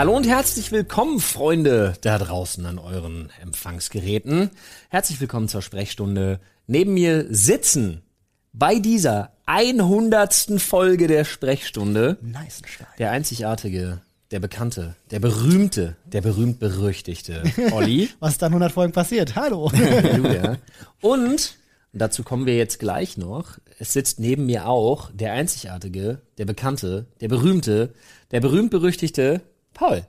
Hallo und herzlich willkommen, Freunde da draußen an euren Empfangsgeräten. Herzlich willkommen zur Sprechstunde. Neben mir sitzen bei dieser 100. Folge der Sprechstunde Nice der einzigartige, der bekannte, der berühmte, der berühmt-berüchtigte Olli. Was ist dann 100 Folgen passiert? Hallo. Halleluja. Und dazu kommen wir jetzt gleich noch. Es sitzt neben mir auch der einzigartige, der bekannte, der berühmte, der berühmt-berüchtigte Paul.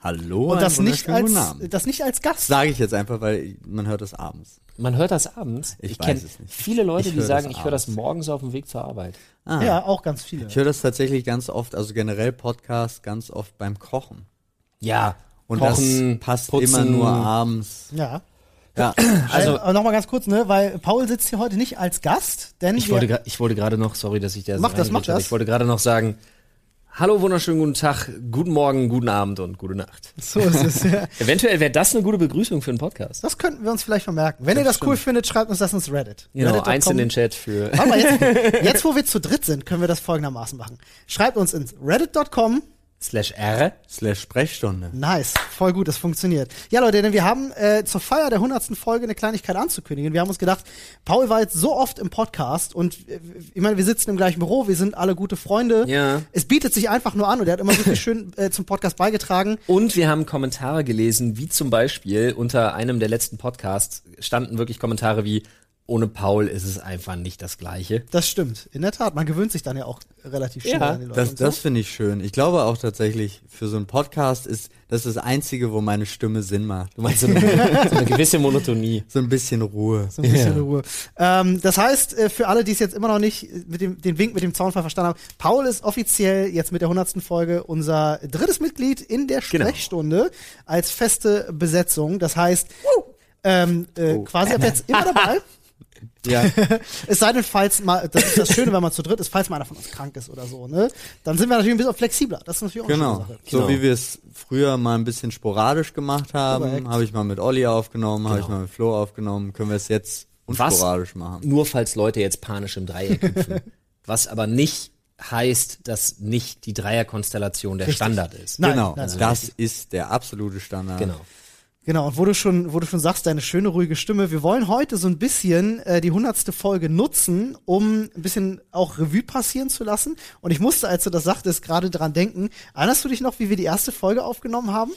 Hallo, Und das nicht als, Abend. das nicht als Gast. Sage ich jetzt einfach, weil man hört das abends. Man hört das abends. Ich kenn weiß es nicht. viele Leute, Ich die sagen, ich höre das morgens auf dem Weg zur Arbeit. Ah, Ja, auch ganz viele. Ich höre das tatsächlich ganz oft, also generell Podcast ganz oft beim Kochen. Ja. Und Kochen, das passt putzen. immer nur abends. Ja. Ja, Also äh, nochmal ganz kurz, ne, weil Paul sitzt hier heute nicht als Gast, denn Ich wollte, ich wollte gerade noch, sorry, dass ich da so Mach das, mach das. Ich wollte gerade noch sagen, hallo, wunderschönen guten Tag, guten Morgen, guten Abend und gute Nacht. so ist es. Ja. Eventuell wäre das eine gute Begrüßung für einen Podcast. Das könnten wir uns vielleicht vermerken. Wenn ihr das cool findet, schreibt uns das ins Reddit. Genau, Reddit.com. eins in den Chat für. Mal, jetzt, jetzt wo wir zu dritt sind, können wir das folgendermaßen machen. Schreibt uns ins reddit.com. slash R. slash Sprechstunde. Nice, voll gut, das funktioniert. Ja, Leute, denn wir haben äh, zur Feier der 100. Folge eine Kleinigkeit anzukündigen. Wir haben uns gedacht, Paul war jetzt so oft im Podcast und äh, ich meine, wir sitzen im gleichen Büro, wir sind alle gute Freunde. Ja. Es bietet sich einfach nur an und er hat immer so viel schön äh, zum Podcast beigetragen. Und wir haben Kommentare gelesen, wie zum Beispiel unter einem der letzten Podcasts standen wirklich Kommentare wie, ohne Paul ist es einfach nicht das Gleiche. Das stimmt, in der Tat. Man gewöhnt sich dann ja auch relativ schnell Ja, an die Leute. Das, so. das finde ich schön. Ich glaube auch tatsächlich, für so einen Podcast ist das das Einzige, wo meine Stimme Sinn macht. Du meinst so eine, so eine gewisse Monotonie. So ein bisschen Ruhe. So ein bisschen Ja. Ruhe. Ähm, das heißt, äh, für alle, die es jetzt immer noch nicht mit dem, den Wink mit dem Zaunfall verstanden haben, Paul ist offiziell jetzt mit der 100. Folge unser drittes Mitglied in der Genau. Sprechstunde als feste Besetzung. Das heißt, ähm, äh, Oh. quasi ab jetzt immer dabei. Ja, Es sei denn, falls mal, das ist das Schöne, wenn man zu dritt ist, falls mal einer von uns krank ist oder so, ne? Dann sind wir natürlich ein bisschen flexibler. Das ist natürlich auch genau. eine Sache. So Genau. wie wir es früher mal ein bisschen sporadisch gemacht haben, habe ich mal mit Olli aufgenommen, habe ich Genau. mal mit Flo aufgenommen, können wir es jetzt Was? unsporadisch machen. Nur falls Leute jetzt panisch im Dreieck hüpfen. Was aber nicht heißt, dass nicht die Dreierkonstellation der Richtig. Standard ist. Nein, genau, nein, nein, das ist der absolute Standard. Genau. Genau, und wo du schon, wo du schon sagst, deine schöne, ruhige Stimme, wir wollen heute so ein bisschen äh, die hundertste Folge nutzen, um ein bisschen auch Revue passieren zu lassen. Und ich musste, als du das sagtest, gerade dran denken. Erinnerst du dich noch, wie wir die erste Folge aufgenommen haben?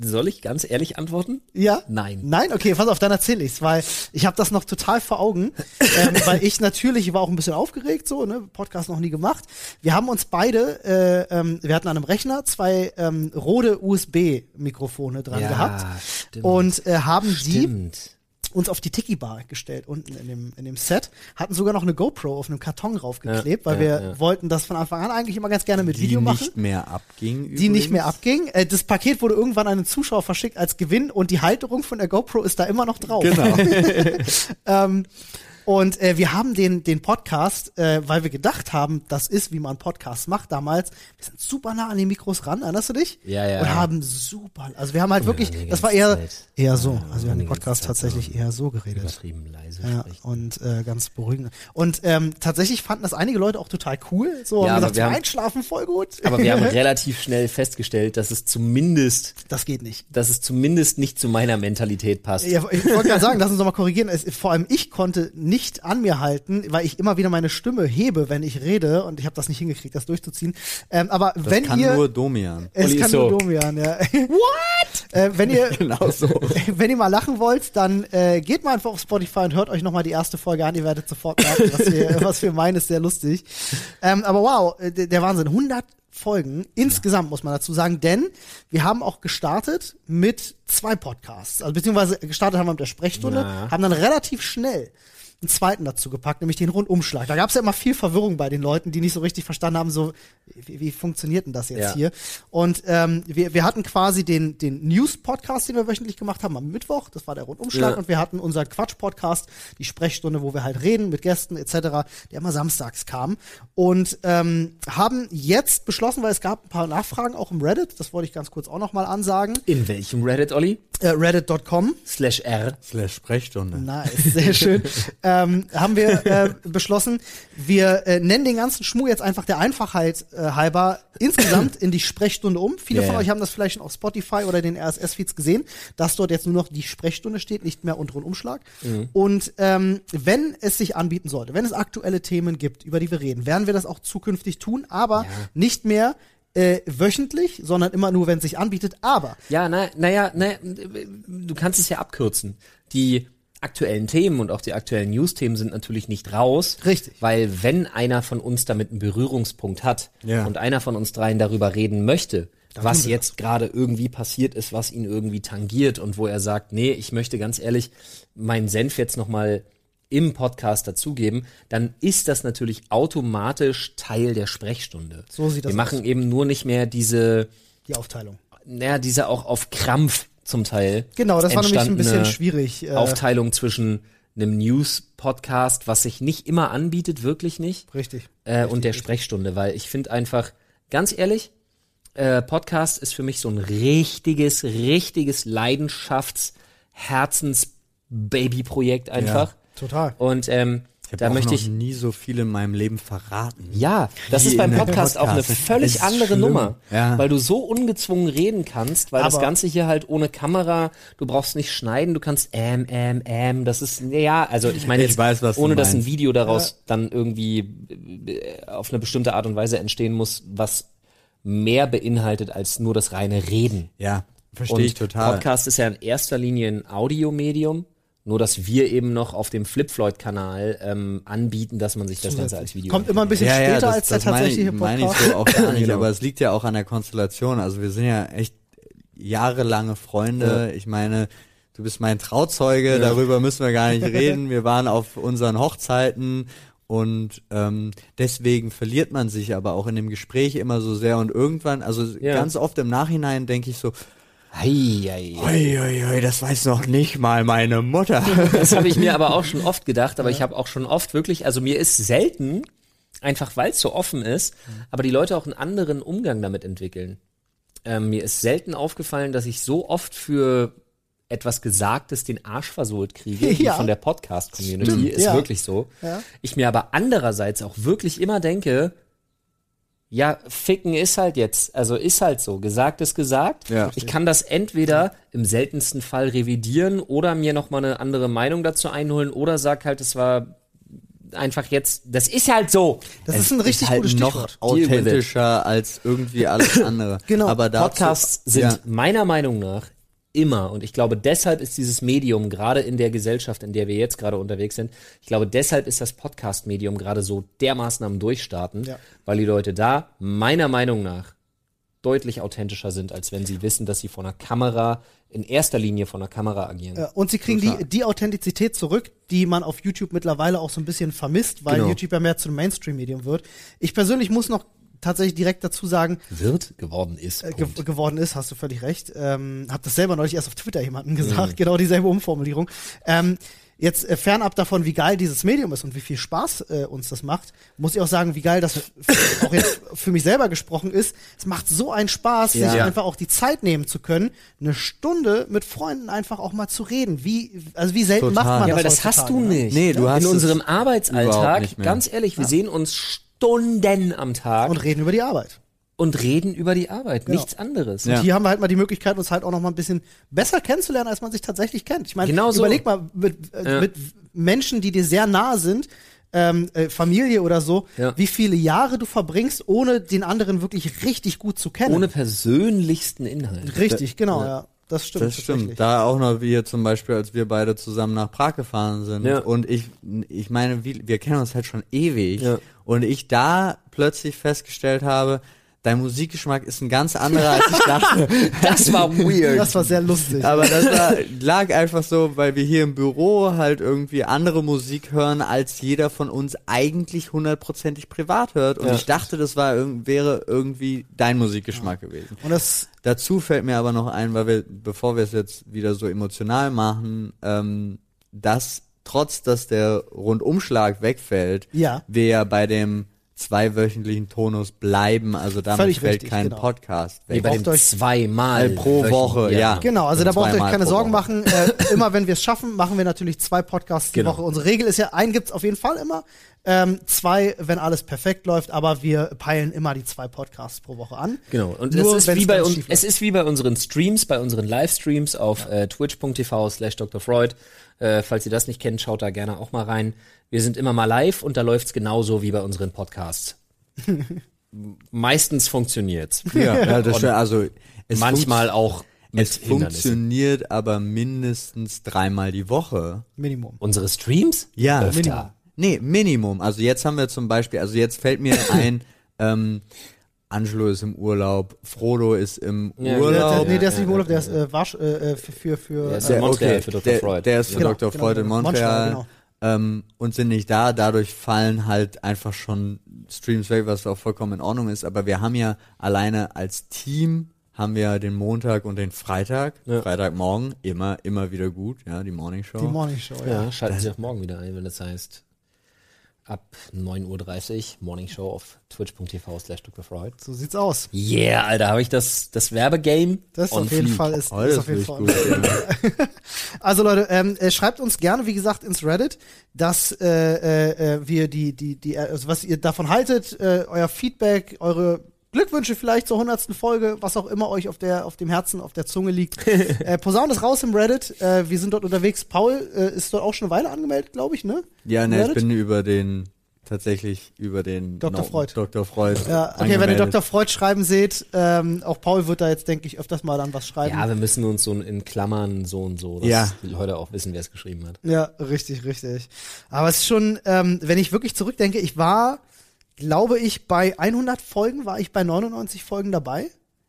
Soll ich ganz ehrlich antworten? Ja? Nein. Nein? Okay, pass auf, dann erzähle ich's, weil ich habe das noch total vor Augen, ähm, weil ich natürlich war auch ein bisschen aufgeregt, so, ne, Podcast noch nie gemacht. Wir haben uns beide, äh, ähm, wir hatten an einem Rechner zwei ähm, rote USB-Mikrofone dran Ja, gehabt stimmt. und äh, haben die Stimmt. Uns auf die Tiki-Bar gestellt, unten in dem, in dem Set, hatten sogar noch eine GoPro auf einem Karton draufgeklebt, Ja, weil ja, wir ja. wollten das von Anfang an eigentlich immer ganz gerne mit Die Video machen. nicht mehr abging. die nicht mehr übrigens. abging. Das Paket wurde irgendwann an einen Zuschauer verschickt als Gewinn und die Halterung von der GoPro ist da immer noch drauf. Genau. ähm, und äh, wir haben den, den Podcast, äh, weil wir gedacht haben, das ist, wie man Podcasts macht damals, wir sind super nah an die Mikros ran, erinnerst du dich? Ja, ja. Und haben super, also wir haben halt wirklich, die das war eher, Zeit- eher so. Ja, Also wir haben den Podcast Zeit tatsächlich eher so geredet. Übertrieben leise Ja, sprechen. und äh, ganz beruhigend. Und ähm, tatsächlich fanden das einige Leute auch total cool. So, Ja, haben gesagt, wir haben- Einschlafen voll gut. Aber wir haben relativ schnell festgestellt, dass es zumindest, das geht nicht. dass es zumindest nicht zu meiner Mentalität passt. Ja, ich wollte gerade sagen, lass uns doch mal korrigieren. Es, vor allem ich konnte nicht an mir halten, weil ich immer wieder meine Stimme hebe, wenn ich rede und ich habe das nicht hingekriegt, das durchzuziehen. Ähm, aber Das wenn kann ihr nur Domian. es Olli kann so. nur Domian, ja. What? Äh, wenn ihr Genau so. wenn ihr mal lachen wollt, dann äh, geht mal einfach auf Spotify und hört euch nochmal die erste Folge an. Ihr werdet sofort merken, was wir, was wir meinen, ist sehr lustig. Ähm, aber wow, äh, der, Wahnsinn. 100 Folgen insgesamt, muss man dazu sagen, denn wir haben auch gestartet mit zwei Podcasts. Also beziehungsweise gestartet haben wir mit der Sprechstunde, Ja. haben dann relativ schnell einen zweiten dazu gepackt, nämlich den Rundumschlag. Da gab es ja immer viel Verwirrung bei den Leuten, die nicht so richtig verstanden haben, so wie, wie funktioniert denn das jetzt Ja. hier? Und ähm, wir, wir hatten quasi den, den News-Podcast, den wir wöchentlich gemacht haben am Mittwoch, das war der Rundumschlag, Ja. und wir hatten unseren Quatsch-Podcast, die Sprechstunde, wo wir halt reden mit Gästen etc., der immer samstags kam. Und ähm, haben jetzt beschlossen, weil es gab ein paar Nachfragen auch im Reddit, das wollte ich ganz kurz auch nochmal ansagen. In welchem Reddit, Olli? Äh, reddit.com. Slash R. Slash Sprechstunde. Nice, sehr schön. ähm, haben wir äh, beschlossen, wir äh, nennen den ganzen Schmuh jetzt einfach der Einfachheit äh, halber insgesamt in die Sprechstunde um. Viele Ja, von ja. euch haben das vielleicht schon auf Spotify oder den RSS-Feeds gesehen, dass dort jetzt nur noch die Sprechstunde steht, nicht mehr unteren Umschlag. Mhm. Und ähm, wenn es sich anbieten sollte, wenn es aktuelle Themen gibt, über die wir reden, werden wir das auch zukünftig tun, aber nicht mehr äh, wöchentlich, sondern immer nur, wenn es sich anbietet. Aber Ja, na, naja, na, du kannst es ja abkürzen. Die aktuellen Themen und auch die aktuellen News-Themen sind natürlich nicht raus. Richtig. Weil wenn einer von uns damit einen Berührungspunkt hat Ja. und einer von uns dreien darüber reden möchte, was jetzt gerade irgendwie passiert ist, was ihn irgendwie tangiert und wo er sagt, nee, ich möchte ganz ehrlich meinen Senf jetzt nochmal im Podcast dazugeben, dann ist das natürlich automatisch Teil der Sprechstunde. So sieht das Wir machen eben nur nicht mehr diese, die Aufteilung. naja, diese auch auf Krampf zum Teil. Genau, das war nämlich ein bisschen schwierig. Äh, Aufteilung zwischen einem News-Podcast, was sich nicht immer anbietet, wirklich nicht, richtig. äh, und der Sprechstunde, weil ich finde einfach, ganz ehrlich, äh, Podcast ist für mich so ein richtiges, richtiges Leidenschafts-, Herzens-Baby-Projekt einfach. Total. Und ähm, Ich da möchte noch ich, nie so viel in meinem Leben verraten. ja, das ist beim einem Podcast, auch eine Podcast. Völlig andere schlimm. Nummer, Ja. weil du so ungezwungen reden kannst, weil das Aber- Ganze hier halt ohne Kamera, du brauchst nicht schneiden, du kannst ähm, ähm, ähm, das ist, ja, also ich meine Ich jetzt, weiß, was du ohne dass ein. Video daraus dann irgendwie äh, auf eine bestimmte Art und Weise entstehen muss, was mehr beinhaltet als nur das reine Reden. Ja, verstehe Und ich total. Podcast ist ja in erster Linie ein Audiomedium, nur dass wir eben noch auf dem Flip-Floyd-Kanal ähm, anbieten, dass man sich das Ganze als Video Kommt immer ein bisschen ja, ja, später das, als der das meine tatsächliche ich, meine ich Podcast. so auch gar nicht, Genau. aber es liegt ja auch an der Konstellation. Also wir sind ja echt jahrelange Freunde. Ich meine, du bist mein Trauzeuge, darüber müssen wir gar nicht reden. Wir waren auf unseren Hochzeiten und ähm, deswegen verliert man sich aber auch in dem Gespräch immer so sehr und irgendwann, also Ja. ganz oft im Nachhinein denke ich so, Ei, ei, ei. ui, ui, ui, das weiß noch nicht mal meine Mutter. Das habe ich mir aber auch schon oft gedacht, aber ich habe auch schon oft wirklich, also mir ist selten, einfach weil es so offen ist, aber die Leute auch einen anderen Umgang damit entwickeln. Ähm, mir ist selten aufgefallen, dass ich so oft für etwas Gesagtes den Arsch versohlt kriege, wie Ja. von der Podcast-Community, ist ja. wirklich so. Ja. Ich mir aber andererseits auch wirklich immer denke, ja, ficken ist halt jetzt, also ist halt so, gesagt ist gesagt. Ja. Ich kann das entweder im seltensten Fall revidieren oder mir noch mal eine andere Meinung dazu einholen oder sag halt, es war einfach jetzt, das ist halt so. Das ist ein richtig halt gutes noch Stichwort. It. authentischer als irgendwie alles andere. Genau. Aber dazu, Podcasts sind ja. meiner Meinung nach immer, und ich glaube, deshalb ist dieses Medium, gerade in der Gesellschaft, in der wir jetzt gerade unterwegs sind, ich glaube, deshalb ist das Podcast-Medium gerade so dermaßen am Durchstarten, Ja. weil die Leute da meiner Meinung nach deutlich authentischer sind, als wenn sie wissen, dass sie vor einer Kamera, in erster Linie vor einer Kamera agieren. Und sie kriegen die, die Authentizität zurück, die man auf YouTube mittlerweile auch so ein bisschen vermisst, weil Genau. YouTube ja mehr zu einem Mainstream-Medium wird. Ich persönlich muss noch tatsächlich direkt dazu sagen, Wird geworden ist. äh, ge geworden ist, hast du völlig recht. Ähm, hab das selber neulich erst auf Twitter jemandem gesagt, genau dieselbe Umformulierung. Ähm, jetzt äh, fernab davon, wie geil dieses Medium ist und wie viel Spaß äh, uns das macht, muss ich auch sagen, wie geil das auch jetzt für mich selber gesprochen ist. Es macht so einen Spaß, Ja. sich Ja. einfach auch die Zeit nehmen zu können, eine Stunde mit Freunden einfach auch mal zu reden. Wie, also wie selten Total. macht man Ja, das weil das hast du ne? nicht. Nee, du hast In unserem Arbeitsalltag, ganz ehrlich, wir sehen uns Stunden am Tag Und und, reden über die Arbeit. reden über die Arbeit, nichts anderes. Ja. Und hier haben wir halt mal die Möglichkeit, uns halt auch noch mal ein bisschen besser kennenzulernen, als man sich tatsächlich kennt. Ich meine, Genau so. überleg mal mit, äh, Ja. mit Menschen, die dir sehr nahe sind, ähm, äh, Familie oder so, Ja. wie viele Jahre du verbringst, ohne den anderen wirklich richtig gut zu kennen. Ohne persönlichsten Inhalt. richtig, genau, ja. Das stimmt. Das stimmt. Da auch noch wir zum Beispiel, als wir beide zusammen nach Prag gefahren sind. Ja. Und ich, ich meine, wir, wir kennen uns halt schon ewig. Ja. Und ich da plötzlich festgestellt habe, dein Musikgeschmack ist ein ganz anderer, als ich dachte. Das war weird. Das war sehr lustig. Aber das war, lag einfach so, weil wir hier im Büro halt irgendwie andere Musik hören, als jeder von uns eigentlich hundertprozentig privat hört. Und Ja. ich dachte, das war, wäre irgendwie dein Musikgeschmack gewesen. Und das, Dazu fällt mir aber noch ein, weil wir, bevor wir es jetzt wieder so emotional machen, ähm, dass trotz, dass der Rundumschlag wegfällt, Ja. wir ja bei dem zweiwöchentlichen Tonus bleiben. Also damit Völlig fällt richtig, kein genau. Podcast weg. bei dem braucht euch- zweimal pro Woche, ja. Genau, also da braucht ihr euch keine Sorgen Woche. machen. Äh, immer wenn wir es schaffen, machen wir natürlich zwei Podcasts die Genau. Woche. Unsere Regel ist ja, einen gibt's auf jeden Fall immer, ähm, zwei, wenn alles perfekt läuft, aber wir peilen immer die zwei Podcasts pro Woche an. Genau. Und Nur es ist wie bei uns, es ist wie bei unseren Streams, bei unseren Livestreams auf äh, twitch.tv slash Dr. Freud. Äh, falls ihr das nicht kennt, schaut da gerne auch mal rein. Wir sind immer mal live und da läuft's genauso wie bei unseren Podcasts. Meistens funktioniert's. Ja, ja das stimmt. Also es Manchmal auch mit Es funktioniert aber mindestens dreimal die Woche. Minimum. Unsere Streams? Ja, Öfter. Minimum. Nee, Minimum. Also jetzt haben wir zum Beispiel, also jetzt fällt mir ein, ähm, Angelo ist im Urlaub, Frodo ist im Ja, Urlaub. der, nee, der ist nicht im Urlaub, der ist äh, Wasch, äh, für, für, für Der ist äh, Montreal für Dr. der, Freud. Der ist für Genau, Dr. genau, Freud in genau. Montreal. Montreal, ähm, und sind nicht da. Dadurch fallen halt einfach schon Streams weg, was auch vollkommen in Ordnung ist. Aber wir haben ja alleine als Team haben wir den Montag und den Freitag. Ja. Freitagmorgen immer, immer wieder gut, ja, die Morning Show. die Morning Show. Ja. Ja, schalten Sie auch morgen wieder ein, wenn das heißt ab 9.30 Uhr Morning Show auf twitch.tv slash. Freud. So sieht's aus. Yeah, Alter, habe ich das, das Werbegame Das on auf jeden fleek. Fall ist, Oh, ist auf jeden Fall. gut. Also Leute, ähm, äh, schreibt uns gerne, wie gesagt, ins Reddit, dass äh, äh, äh, wir die, die, die, also was ihr davon haltet, äh, euer Feedback, eure Glückwünsche vielleicht zur hundertsten Folge, was auch immer euch auf der, auf dem Herzen, auf der Zunge liegt. äh, Posaun ist raus im Reddit. Äh, wir sind dort unterwegs. Paul äh, ist dort auch schon eine Weile angemeldet, glaube ich, ne? Ja, ne, ich bin über den, tatsächlich über den Dr. Freud. Dr. Freud. Ja, okay, wenn ihr. Dr. Freud schreiben seht, ähm, auch Paul wird da jetzt, denke ich, öfters mal dann was schreiben. Ja, wir müssen uns so in Klammern so und so, dass Ja. die Leute auch wissen, wer es geschrieben hat. Ja, richtig, richtig. Aber es ist schon, ähm, wenn ich wirklich zurückdenke, ich war, glaube ich, bei 100 Folgen, war ich bei 99 Folgen dabei.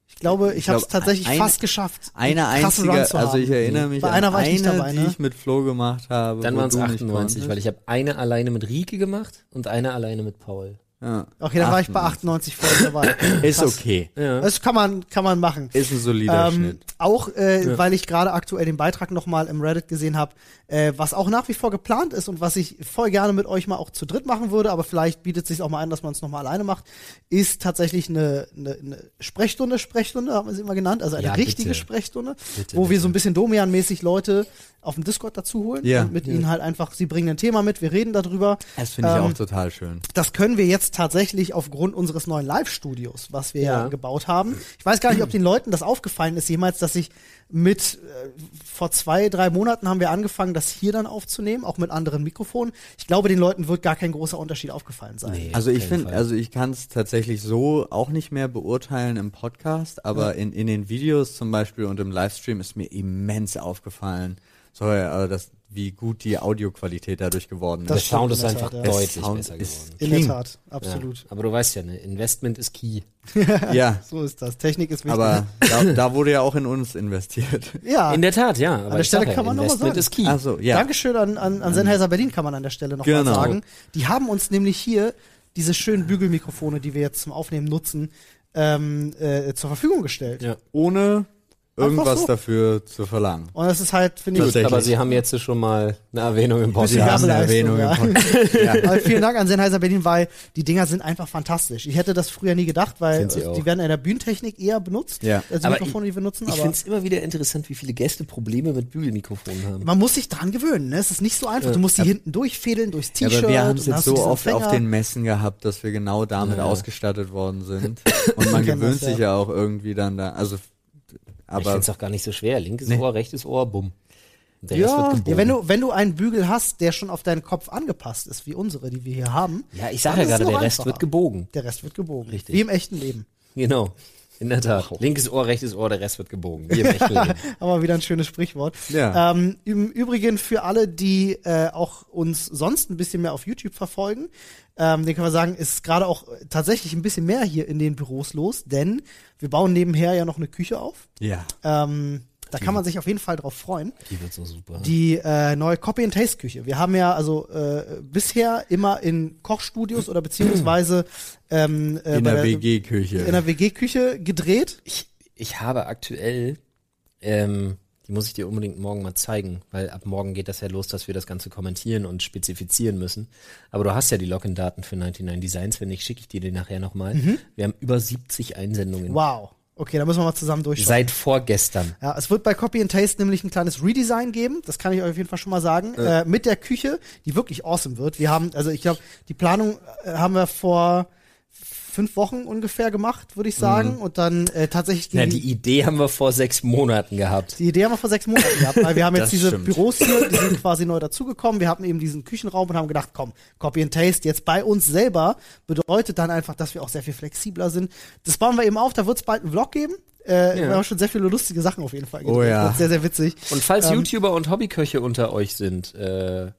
Ich glaube, ich, Ich habe es glaub, tatsächlich ein- fast geschafft. Eine einzige, also ich erinnere mich Bei an einer war ich nicht eine, dabei, die ne? ich mit Flo gemacht habe. Dann waren es du nicht 98, konntest. weil ich habe eine alleine mit Rieke gemacht und eine alleine mit Paul. Ja. Okay, dann war ich bei 98 Folgen dabei. Ist Krass. okay. Ja. Das kann man, kann man machen. Ist ein solider Ähm, Schnitt. auch äh, weil ich gerade aktuell den Beitrag nochmal im Reddit gesehen habe, äh, was auch nach wie vor geplant ist und was ich voll gerne mit euch mal auch zu dritt machen würde, aber vielleicht bietet sich auch mal an, dass man es nochmal alleine macht, ist tatsächlich eine, eine, eine Sprechstunde, Sprechstunde, haben wir sie immer genannt, also eine Ja, richtige bitte. Sprechstunde, Bitte, wo wir bitte. so ein bisschen Domian-mäßig Leute auf dem Discord dazu holen Ja. und mit ihnen halt einfach, sie bringen ein Thema mit, wir reden darüber. Das finde ich ähm, auch total schön. Das können wir jetzt tatsächlich aufgrund unseres neuen Live-Studios, was wir ja. Ja. gebaut haben. Ich weiß gar nicht, ob den Leuten das aufgefallen ist jemals, dass ich mit äh, vor zwei, drei Monaten haben wir angefangen, das hier dann aufzunehmen, auch mit anderen Mikrofonen. Ich glaube, den Leuten wird gar kein großer Unterschied aufgefallen sein. Nee. Also ich finde, also ich kann es tatsächlich so auch nicht mehr beurteilen im Podcast, aber in, in den Videos zum Beispiel und im Livestream ist mir immens aufgefallen, so, also das, wie gut die Audioqualität dadurch geworden Das Der ist. Sound ist der einfach Tat, ja. deutlich Sound besser ist- geworden. In der. Tat, absolut. Ja. Aber du weißt ja, ne, Investment ist key. Ja, So ist das. Technik ist wichtig. aber da, da wurde ja auch in uns investiert. ja, In der Tat, ja. Aber der ich Stelle kann man noch mal Investment sagen. ist key. Also ja, Dankeschön an, an, an Sennheiser Berlin, kann man an der Stelle noch Genau. mal sagen. Die haben uns nämlich hier diese schönen Bügelmikrofone, die wir jetzt zum Aufnehmen nutzen, ähm, äh, zur Verfügung gestellt. Ja. ohne irgendwas so. dafür zu verlangen. Und das ist halt, finde ich. Aber sie haben jetzt schon mal eine Erwähnung im Podcast. Werbeleistung, Erwähnung ja. im Podcast. ja. Aber vielen Dank an Sennheiser Berlin, weil die Dinger sind einfach fantastisch. Ich hätte das früher nie gedacht, weil sie auch. die werden in der Bühnentechnik eher benutzt Ja. als die Aber Mikrofone, die wir nutzen. Ich finde es immer wieder interessant, wie viele Gäste Probleme mit Bügelmikrofonen haben. man muss sich dran gewöhnen. Ne? Es ist nicht so einfach. Du musst die hinten durchfädeln durchs Ja, T-Shirt. aber wir haben es jetzt so oft auf Empfänger. den Messen gehabt, dass wir genau damit Ja. ausgestattet worden sind. Und man gewöhnt das, sich ja auch irgendwie dann da. Also, ich finde aber es auch gar nicht so schwer. Linkes Nee. Ohr, rechtes Ohr, bumm. Ja. Ja, wenn du, wenn du einen Bügel hast, der schon auf deinen Kopf angepasst ist, wie unsere, die wir hier haben, ja, ich sage ja gerade, der noch Rest einfacher. wird gebogen. der Rest wird gebogen. Richtig. Wie im echten Leben. Genau. In der Tat. Linkes Ohr, rechtes Ohr, der Rest wird gebogen. Wie im echten Leben. Aber wieder ein schönes Sprichwort. Ja. Ähm, Im Übrigen für alle, die äh, auch uns sonst ein bisschen mehr auf YouTube verfolgen, ähm, den kann man sagen, ist gerade auch tatsächlich ein bisschen mehr hier in den Büros los, denn wir bauen nebenher ja noch eine Küche auf. ja. Ähm, da kann man sich auf jeden Fall drauf freuen. Die wird so super. Die äh, neue Copy and Taste Küche. Wir haben ja also äh, bisher immer in Kochstudios oder beziehungsweise ähm, äh, In der WG-Küche. in der WG-Küche gedreht. ich, ich habe aktuell ähm, Die muss ich dir unbedingt morgen mal zeigen, weil ab morgen geht das ja los, dass wir das Ganze kommentieren und spezifizieren müssen. Aber du hast ja die Login-Daten für 99 Designs. Wenn nicht, schicke ich dir die nachher nochmal. Wir haben über 70 Einsendungen. Wow. Okay, da müssen wir mal zusammen durchschauen. Seit vorgestern. Ja, es wird bei Copy and Taste nämlich ein kleines Redesign geben, das kann ich euch auf jeden Fall schon mal sagen, äh, mit der Küche, die wirklich awesome wird. Wir haben, also ich glaube, die Planung äh, haben wir vor fünf Wochen ungefähr gemacht, würde ich sagen, und dann äh, tatsächlich Ja, die, die Idee haben wir vor sechs Monaten gehabt. die Idee haben wir vor sechs Monaten gehabt, weil wir haben jetzt Das diese stimmt. Büros hier, die sind quasi neu dazugekommen. Wir hatten eben diesen Küchenraum und haben gedacht, komm, Copy and Taste jetzt bei uns selber bedeutet dann einfach, dass wir auch sehr viel flexibler sind. Das bauen wir eben auf, da wird es bald einen Vlog geben. Äh, Ja. Wir haben schon sehr viele lustige Sachen auf jeden Fall Oh ja. Wird Sehr, sehr witzig. Und falls Ähm, YouTuber und Hobbyköche unter euch sind, äh,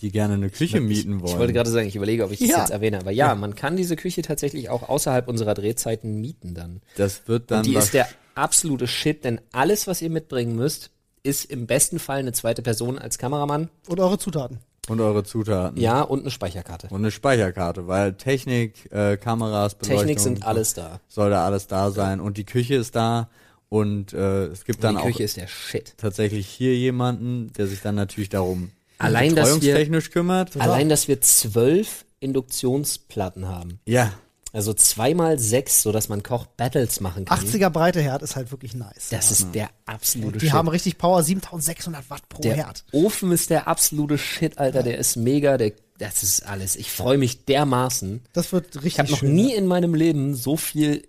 Die gerne eine Küche mieten wollen. ich wollte gerade sagen, ich überlege, ob ich das Ja. jetzt erwähne, aber ja, man kann diese Küche tatsächlich auch außerhalb unserer Drehzeiten mieten dann. das wird dann Und die ist der absolute Shit, denn alles, was ihr mitbringen müsst, ist im besten Fall eine zweite Person als Kameramann, Und eure Zutaten. und eure Zutaten. ja, und eine Speicherkarte. Und eine Speicherkarte, weil Technik, äh, Kameras, Beleuchtung, Technik sind alles da. soll da alles da sein und die Küche ist da und äh, es gibt dann die auch Küche ist der Shit. tatsächlich hier jemanden, der sich dann natürlich darum Allein, dass wir- kümmert. Allein, dass wir zwölf Induktionsplatten haben. Ja, Also zweimal sechs, sodass man Koch-Battles machen kann. 80er breite Herd ist halt wirklich nice. Das ist der absolute die Shit. haben richtig Power, 7600 Watt pro der Herd. Ofen ist der absolute Shit, Alter. Der ist mega. Der, das ist alles. Ich freue mich dermaßen. Das wird richtig Ich habe noch schön. nie in meinem Leben so viel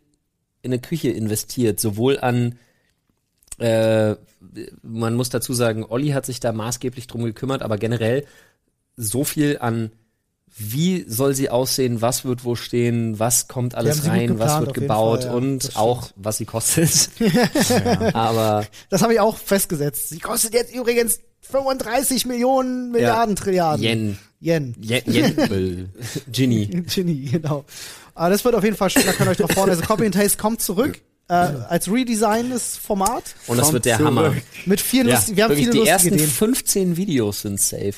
in eine Küche investiert, sowohl an äh, man muss dazu sagen, Olli hat sich da maßgeblich drum gekümmert, aber generell so viel an wie soll sie aussehen, was wird wo stehen, was kommt alles rein, was geplant, wird auf jeden gebaut Fall, ja. und auch was sie kostet. Aber Das habe ich auch festgesetzt. Sie kostet jetzt übrigens 35 Millionen Milliarden Trilliarden. Yen, Yen. Yen, Yen Ginny. Genie, genau. Aber das wird auf jeden Fall schön, da könnt ihr euch drauf freuen. Also Copy and Taste kommt zurück. Äh, als redesigntes Format. Und das Kommt wird der zurück. Hammer. Mit vielen Ja, lustigen, wir haben viele die lustige ersten Ideen. 15 Videos sind safe.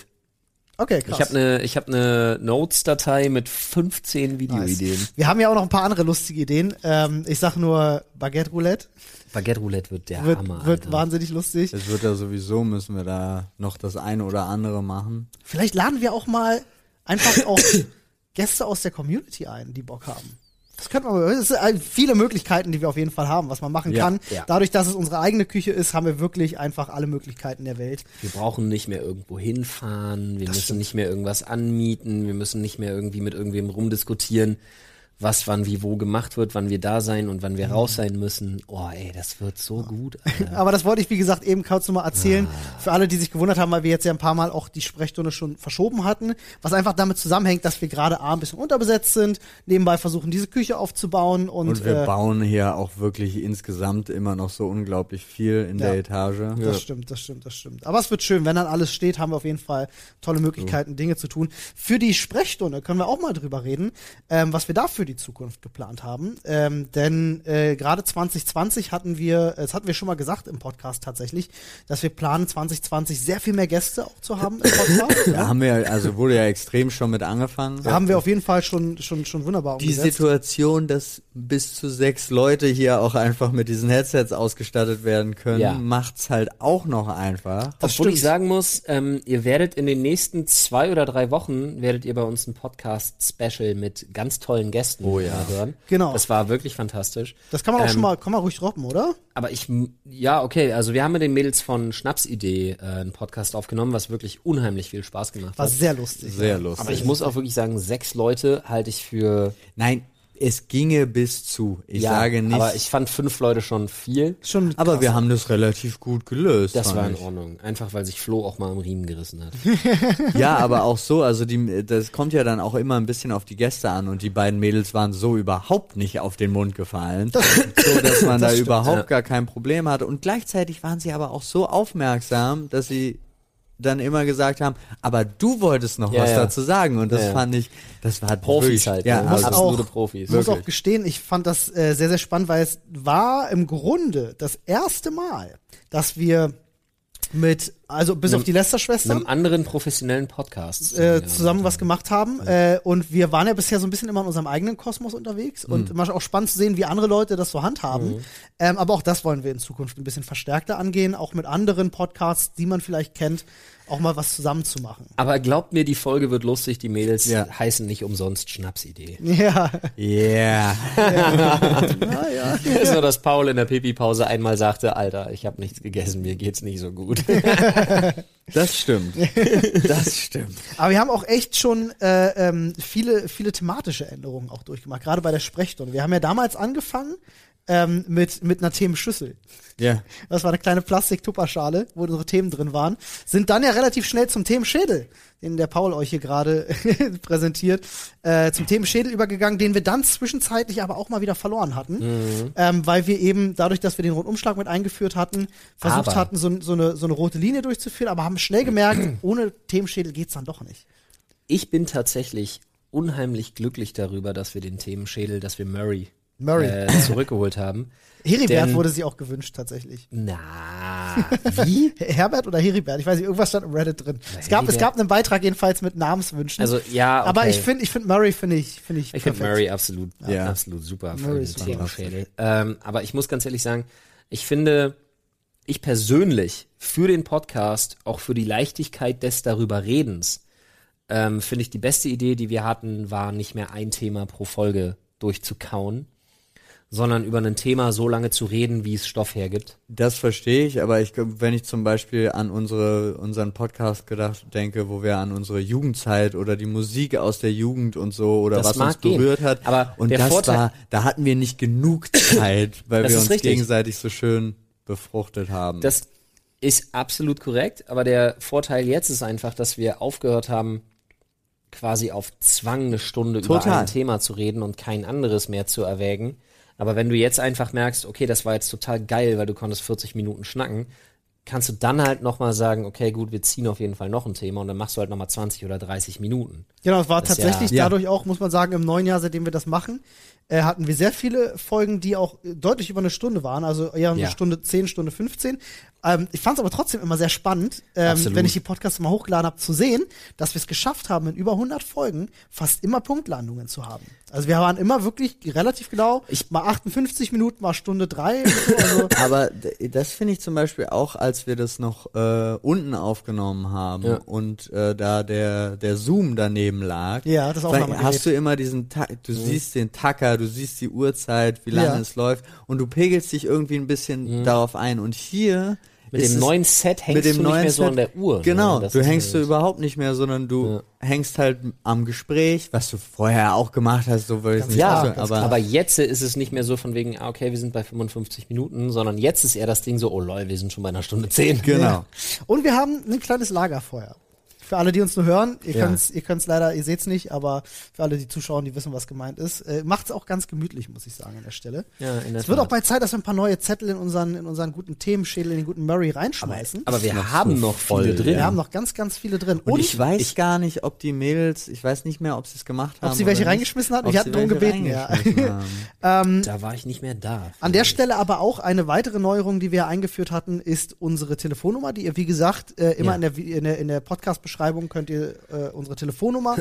Okay, krass. Ich habe eine ich hab ne Notes-Datei mit 15 Videoideen. Nice. Wir haben ja auch noch ein paar andere lustige Ideen. Ähm, ich sag nur Baguette Roulette. Baguette Roulette wird der Wird, Hammer. wird Alter. wahnsinnig lustig. es wird ja sowieso, müssen wir da noch das eine oder andere machen. Vielleicht laden wir auch mal einfach auch Gäste aus der Community ein, die Bock haben. Das könnte man, es sind viele Möglichkeiten, die wir auf jeden Fall haben, was man machen Ja, kann. ja. Dadurch, dass es unsere eigene Küche ist, haben wir wirklich einfach alle Möglichkeiten der Welt. Wir brauchen nicht mehr irgendwo hinfahren, wir müssen stimmt. nicht mehr irgendwas anmieten, wir müssen nicht mehr irgendwie mit irgendwem rumdiskutieren, was wann wie wo gemacht wird, wann wir da sein und wann wir Mhm. raus sein müssen. Oh ey, das wird so gut. Alter. Aber das wollte ich, wie gesagt, eben kurz nochmal erzählen. Ah. Für alle, die sich gewundert haben, weil wir jetzt ja ein paar Mal auch die Sprechstunde schon verschoben hatten. Was einfach damit zusammenhängt, dass wir gerade A, ein bisschen unterbesetzt sind, nebenbei versuchen, diese Küche aufzubauen und, Und wir äh, bauen hier auch wirklich insgesamt immer noch so unglaublich viel in Ja. der Etage. Das stimmt, das stimmt, das stimmt. Aber es wird schön, wenn dann alles steht, haben wir auf jeden Fall tolle Möglichkeiten, Dinge zu tun. Für die Sprechstunde können wir auch mal drüber reden, ähm, was wir da für die Zukunft geplant haben. Ähm, denn äh, gerade 2020 hatten wir, das hatten wir schon mal gesagt im Podcast tatsächlich, dass wir planen 2020 sehr viel mehr Gäste auch zu haben im Podcast. Da haben wir, also wurde ja extrem schon mit angefangen. Da haben wir auf jeden Fall schon schon schon wunderbar die umgesetzt. Situation, dass bis zu sechs Leute hier auch einfach mit diesen Headsets ausgestattet werden können, Ja. macht's halt auch noch einfach. Das Obwohl ich sagen muss, ähm, ihr werdet in den nächsten zwei oder drei Wochen, werdet ihr bei uns ein Podcast-Special mit ganz tollen Gästen Oh ja. hören. Genau. Das war wirklich fantastisch. Das kann man auch Ähm, schon mal, kann man ruhig droppen, oder? Aber ich, ja, okay, also wir haben mit den Mädels von Schnapsidee äh, einen Podcast aufgenommen, was wirklich unheimlich viel Spaß gemacht War hat. sehr lustig. Sehr lustig. Aber ich muss auch wirklich sagen, sechs Leute halte ich für, Nein, es ginge bis zu. Ich ja, sage nicht. aber ich fand fünf Leute schon viel. Schon aber krass. wir haben das relativ gut gelöst. Das war in ich. Ordnung. Einfach weil sich Flo auch mal am Riemen gerissen hat. Ja, aber auch so, also die, das kommt ja dann auch immer ein bisschen auf die Gäste an und die beiden Mädels waren so überhaupt nicht auf den Mund gefallen, so dass man da stimmt, überhaupt ja. gar kein Problem hatte und gleichzeitig waren sie aber auch so aufmerksam, dass sie dann immer gesagt haben, aber du wolltest noch Ja, was ja. dazu sagen und das Ja, ja. fand ich, das war Profis wirklich, halt, ja, ne? also, absolute auch- Profis. Ich muss auch Wirklich. gestehen, ich fand das äh, sehr, sehr spannend, weil es war im Grunde das erste Mal, dass wir mit, also bis Einem- auf die Lester-Schwestern. einem anderen professionellen Podcast. äh, zusammen was gemacht haben. Äh, und wir waren ja bisher so ein bisschen immer in unserem eigenen Kosmos unterwegs und Mhm. immer auch spannend zu sehen, wie andere Leute das so handhaben. Ähm, aber auch das wollen wir in Zukunft ein bisschen verstärkter angehen, auch mit anderen Podcasts, die man vielleicht kennt, auch mal was zusammen zu machen. Aber glaubt mir, die Folge wird lustig. Die Mädels Ja. heißen nicht umsonst Schnapsidee. Ja, Yeah. ja, ja. so, dass Paul in der Pipi-Pause einmal sagte, Alter, ich habe nichts gegessen, mir geht's nicht so gut. Das stimmt. Das stimmt. Aber wir haben auch echt schon äh, ähm, viele, viele thematische Änderungen auch durchgemacht, gerade bei der Sprechstunde. Wir haben ja damals angefangen ähm, mit, mit einer Themenschüssel. Ja. Das war eine kleine Plastik-Tupperschale, wo unsere Themen drin waren. Sind dann ja relativ schnell zum Themenschädel, den der Paul euch hier gerade präsentiert, äh, zum Themenschädel übergegangen, den wir dann zwischenzeitlich aber auch mal wieder verloren hatten. Ähm, weil wir eben, dadurch, dass wir den Rundumschlag mit eingeführt hatten, versucht Aber- hatten, so, so, eine, so eine rote Linie durchzuführen, aber haben schnell gemerkt, ohne Themenschädel geht's dann doch nicht. Ich bin tatsächlich unheimlich glücklich darüber, dass wir den Themenschädel, dass wir Murray, Murray. Äh, zurückgeholt haben. Heribert denn- wurde sich auch gewünscht, tatsächlich. Na, wie? Herbert oder Heribert? Ich weiß nicht, irgendwas stand im Reddit drin. Es gab, es gab einen Beitrag jedenfalls mit Namenswünschen. Also ja, okay. Aber ich finde, ich finde Murray finde ich, finde ich, Ich finde. Murray absolut, Ja. absolut super für Murray ist. Ähm, aber ich muss ganz ehrlich sagen, ich finde, ich persönlich für den Podcast, auch für die Leichtigkeit des darüber Redens, ähm, finde ich die beste Idee, die wir hatten, war nicht mehr ein Thema pro Folge durchzukauen, sondern über ein Thema so lange zu reden, wie es Stoff hergibt. Das verstehe ich, aber ich wenn ich zum Beispiel an unsere, unseren Podcast gedacht denke, wo wir an unsere Jugendzeit oder die Musik aus der Jugend und so oder Das was uns gehen. berührt hat. Aber und das Vorteil- war, da hatten wir nicht genug Zeit, weil wir uns richtig. gegenseitig so schön befruchtet haben. Das ist absolut korrekt, aber der Vorteil jetzt ist einfach, dass wir aufgehört haben, quasi auf Zwang eine Stunde über Total. ein Thema zu reden und kein anderes mehr zu erwägen. Aber wenn du jetzt einfach merkst, okay, das war jetzt total geil, weil du konntest 40 Minuten schnacken, kannst du dann halt nochmal sagen, okay, gut, wir ziehen auf jeden Fall noch ein Thema und dann machst du halt nochmal 20 oder 30 Minuten. Genau, es war Das tatsächlich ja- dadurch auch, muss man sagen, im neuen Jahr, seitdem wir das machen, äh, hatten wir sehr viele Folgen, die auch äh, deutlich über eine Stunde waren, also eher eine Ja. Stunde 10, Stunde 15. Ähm, ich fand es aber trotzdem immer sehr spannend, ähm, wenn ich die Podcasts mal hochgeladen habe, zu sehen, dass wir es geschafft haben, in über 100 Folgen fast immer Punktlandungen zu haben. Also wir waren immer wirklich relativ genau, mal 58 Minuten, mal Stunde 3. So, also, Aber das finde ich zum Beispiel auch, als wir das noch äh, unten aufgenommen haben Ja. und äh, da der der Zoom daneben lag. Ja, das Aufnahmegerät. Hast du immer diesen, Ta du siehst den Tacker, du siehst die Uhrzeit, wie lange Ja. es läuft und du pegelst dich irgendwie ein bisschen darauf ein. Und hier Mit dem neuen Set hängst mit dem du nicht mehr so Set- an der Uhr. Genau, ne? Das du hängst du überhaupt nicht mehr, sondern du hängst halt am Gespräch, was du vorher auch gemacht hast, so will ich nicht klar, sagen, aber, Aber jetzt ist es nicht mehr so von wegen, ah, okay, wir sind bei 55 Minuten, sondern jetzt ist eher das Ding so, oh lol, wir sind schon bei einer Stunde 10. genau. Ja. Und wir haben ein kleines Lagerfeuer. Für alle, die uns nur hören, ihr Ja. könnt's, ihr könnt's leider, ihr seht's nicht, aber für alle, die zuschauen, die wissen, was gemeint ist, äh, macht's auch ganz gemütlich, muss ich sagen, an der Stelle. Ja, in der Es wird Tat. auch bald Zeit, dass wir ein paar neue Zettel in unseren, in unseren guten Themenschädel, in den guten Murray reinschmeißen. Aber wir noch haben noch voll, viele drin. wir haben noch ganz, ganz viele drin. Und, ich weiß gar nicht, ob die Mädels, ich weiß nicht mehr, ob sie es gemacht haben. ob sie welche nicht, reingeschmissen hatten? ob Wir sie hatten darum gebeten, ja. haben. Da war ich nicht mehr da. An der Stelle aber auch eine weitere Neuerung, die wir eingeführt hatten, ist unsere Telefonnummer, die ihr, wie gesagt, äh, immer Ja. in der, in der, in der Podcast-Beschreibung könnt ihr äh, unsere Telefonnummer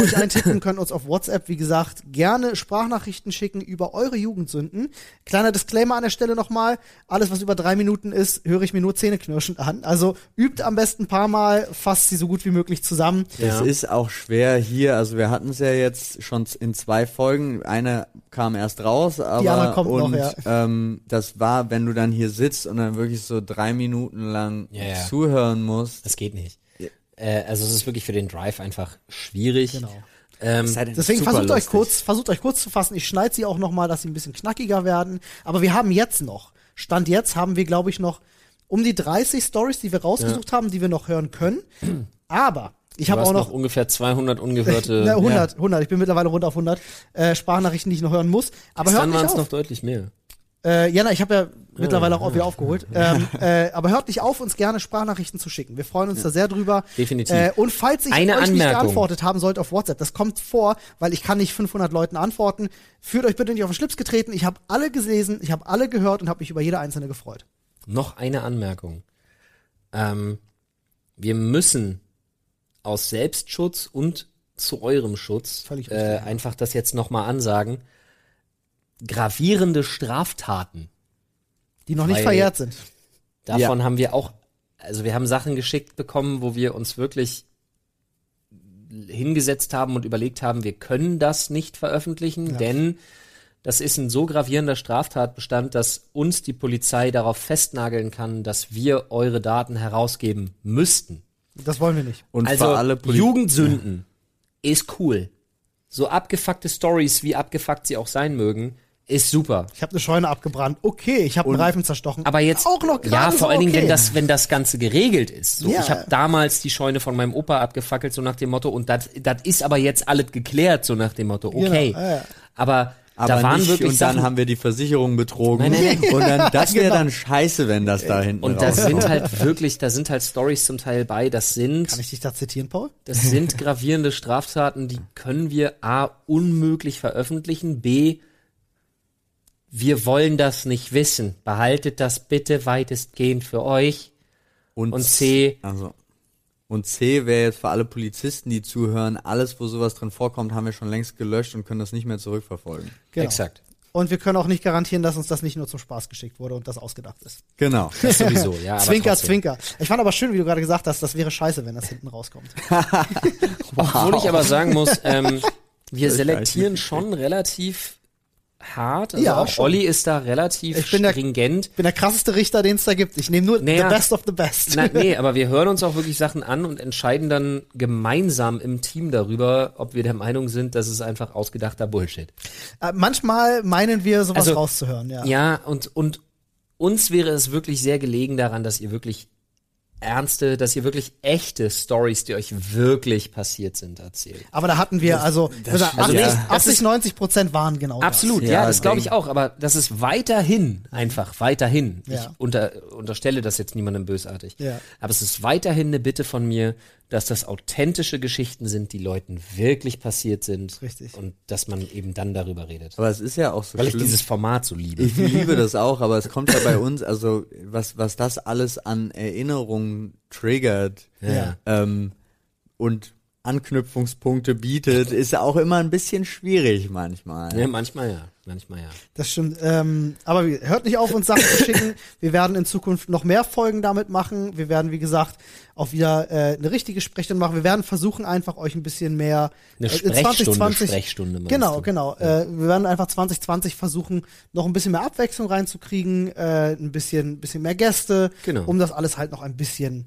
euch eintippen, könnt uns auf WhatsApp, wie gesagt, gerne Sprachnachrichten schicken über eure Jugendsünden. Kleiner Disclaimer an der Stelle nochmal, alles was über drei Minuten ist, höre ich mir nur zähneknirschend an. Also übt am besten ein paar Mal, fasst sie so gut wie möglich zusammen. Ja. Es ist auch schwer hier, also wir hatten es ja jetzt schon in zwei Folgen, eine kam erst raus, aber kommt noch, und ja. ähm, das war, wenn du dann hier sitzt und dann wirklich so drei Minuten lang Ja, ja. zuhören musst. Das geht nicht. Äh, also es ist wirklich für den Drive einfach schwierig. Genau. Ähm, Deswegen versucht euch lustig. kurz, versucht euch kurz zu fassen. Ich schneide sie auch noch mal, dass sie ein bisschen knackiger werden. Aber wir haben jetzt noch, Stand jetzt haben wir, glaube ich, noch um die 30 Stories, die wir rausgesucht haben, die wir noch hören können. Aber ich habe auch noch noch ungefähr 200 ungehörte. ne, 100, 100. Ich bin mittlerweile runter auf 100 äh, Sprachnachrichten, die ich noch hören muss. Aber hört dann waren es noch deutlich mehr. Äh, ja, na, ich habe ja mittlerweile auch wieder aufgeholt. Ähm, äh, aber hört nicht auf, uns gerne Sprachnachrichten zu schicken. Wir freuen uns da sehr drüber. Definitiv. Äh, und falls ich Eine euch nicht Anmerkung. geantwortet haben sollte auf WhatsApp, das kommt vor, weil ich kann nicht 500 Leuten antworten. Fühlt euch bitte nicht auf den Schlips getreten. Ich habe alle gelesen, ich habe alle gehört und habe mich über jede einzelne gefreut. Noch eine Anmerkung. Ähm, wir müssen aus Selbstschutz und zu eurem Schutz äh, ja. einfach das jetzt nochmal ansagen. Gravierende Straftaten, Die noch nicht Weil- verjährt sind. davon haben wir auch, also wir haben Sachen geschickt bekommen, wo wir uns wirklich hingesetzt haben und überlegt haben, wir können das nicht veröffentlichen, Ja. denn das ist ein so gravierender Straftatbestand, dass uns die Polizei darauf festnageln kann, dass wir eure Daten herausgeben müssten. Das wollen wir nicht. Und also für alle Poli Jugendsünden ist cool. So abgefuckte Stories, wie abgefuckt sie auch sein mögen, ist super. Ich habe eine Scheune abgebrannt. Okay, ich habe einen Reifen zerstochen. Aber jetzt auch noch ja, vor so allen Dingen, okay. wenn das, wenn das Ganze geregelt ist. So, Ja. ich habe damals die Scheune von meinem Opa abgefackelt, so nach dem Motto, und das das ist aber jetzt alles geklärt, so nach dem Motto, okay. Genau, ja, ja. Aber, aber da waren nicht, wirklich und dann Sachen, haben wir die Versicherung betrogen. Nein, nein, nein. Und dann, das wäre Genau. dann scheiße, wenn das da hinten und da sind halt wirklich, da sind halt Stories zum Teil bei, das sind Kann ich dich da zitieren, Paul? Das sind gravierende Straftaten, die können wir A unmöglich veröffentlichen, B wir wollen das nicht wissen. Behaltet das bitte weitestgehend für euch. und, und C- Also. Und C wäre jetzt für alle Polizisten, die zuhören, alles, wo sowas drin vorkommt, haben wir schon längst gelöscht und können das nicht mehr zurückverfolgen. Genau. Exakt. Und wir können auch nicht garantieren, dass uns das nicht nur zum Spaß geschickt wurde und das ausgedacht ist. Genau. Das sowieso, ja. Aber zwinker, trotzdem. zwinker. Ich fand aber schön, wie du gerade gesagt hast, das wäre scheiße, wenn das hinten rauskommt. Obwohl ich aber sagen muss, ähm, wir selektieren schon relativ hart. Also Ja, auch schon. Olli ist da relativ Ich bin der- stringent. Ich bin der krasseste Richter, den es da gibt. Ich nehme nur Naja. the best of the best. Na, nee, aber wir hören uns auch wirklich Sachen an und entscheiden dann gemeinsam im Team darüber, ob wir der Meinung sind, dass es einfach ausgedachter Bullshit. Äh, manchmal meinen wir, sowas Also, rauszuhören, ja. Ja, und, und uns wäre es wirklich sehr gelegen daran, dass ihr wirklich ernste, dass ihr wirklich echte Stories, die euch wirklich passiert sind, erzählt. Aber da hatten wir, also, also. 80, Also, das 80 ist- 90 Prozent waren genau Absolut, Ja, ja, das glaube ich auch, aber das ist weiterhin, einfach weiterhin. Ja. Ich unter, unterstelle das jetzt niemandem bösartig. Ja. Aber es ist weiterhin eine Bitte von mir, dass das authentische Geschichten sind, die Leuten wirklich passiert sind. Richtig. Und dass man eben dann darüber redet. Aber es ist ja auch so Weil ich schlimm. dieses Format so liebe. Ich liebe das auch, aber es kommt ja bei uns, also was, was das alles an Erinnerungen triggert Ja. ähm, und Anknüpfungspunkte bietet, ist ja auch immer ein bisschen schwierig manchmal. Ja, manchmal ja, manchmal ja. Das stimmt. Ähm, aber hört nicht auf, uns Sachen zu schicken. Wir werden in Zukunft noch mehr Folgen damit machen. Wir werden, wie gesagt, auch wieder äh, eine richtige Sprechstunde machen. Wir werden versuchen, einfach euch ein bisschen mehr Eine äh, Sprechstunde, Sprechstunde meinst Genau, du? genau. Äh, wir werden einfach 2020 versuchen, noch ein bisschen mehr Abwechslung reinzukriegen, äh, ein bisschen, bisschen mehr Gäste, Genau. um das alles halt noch ein bisschen,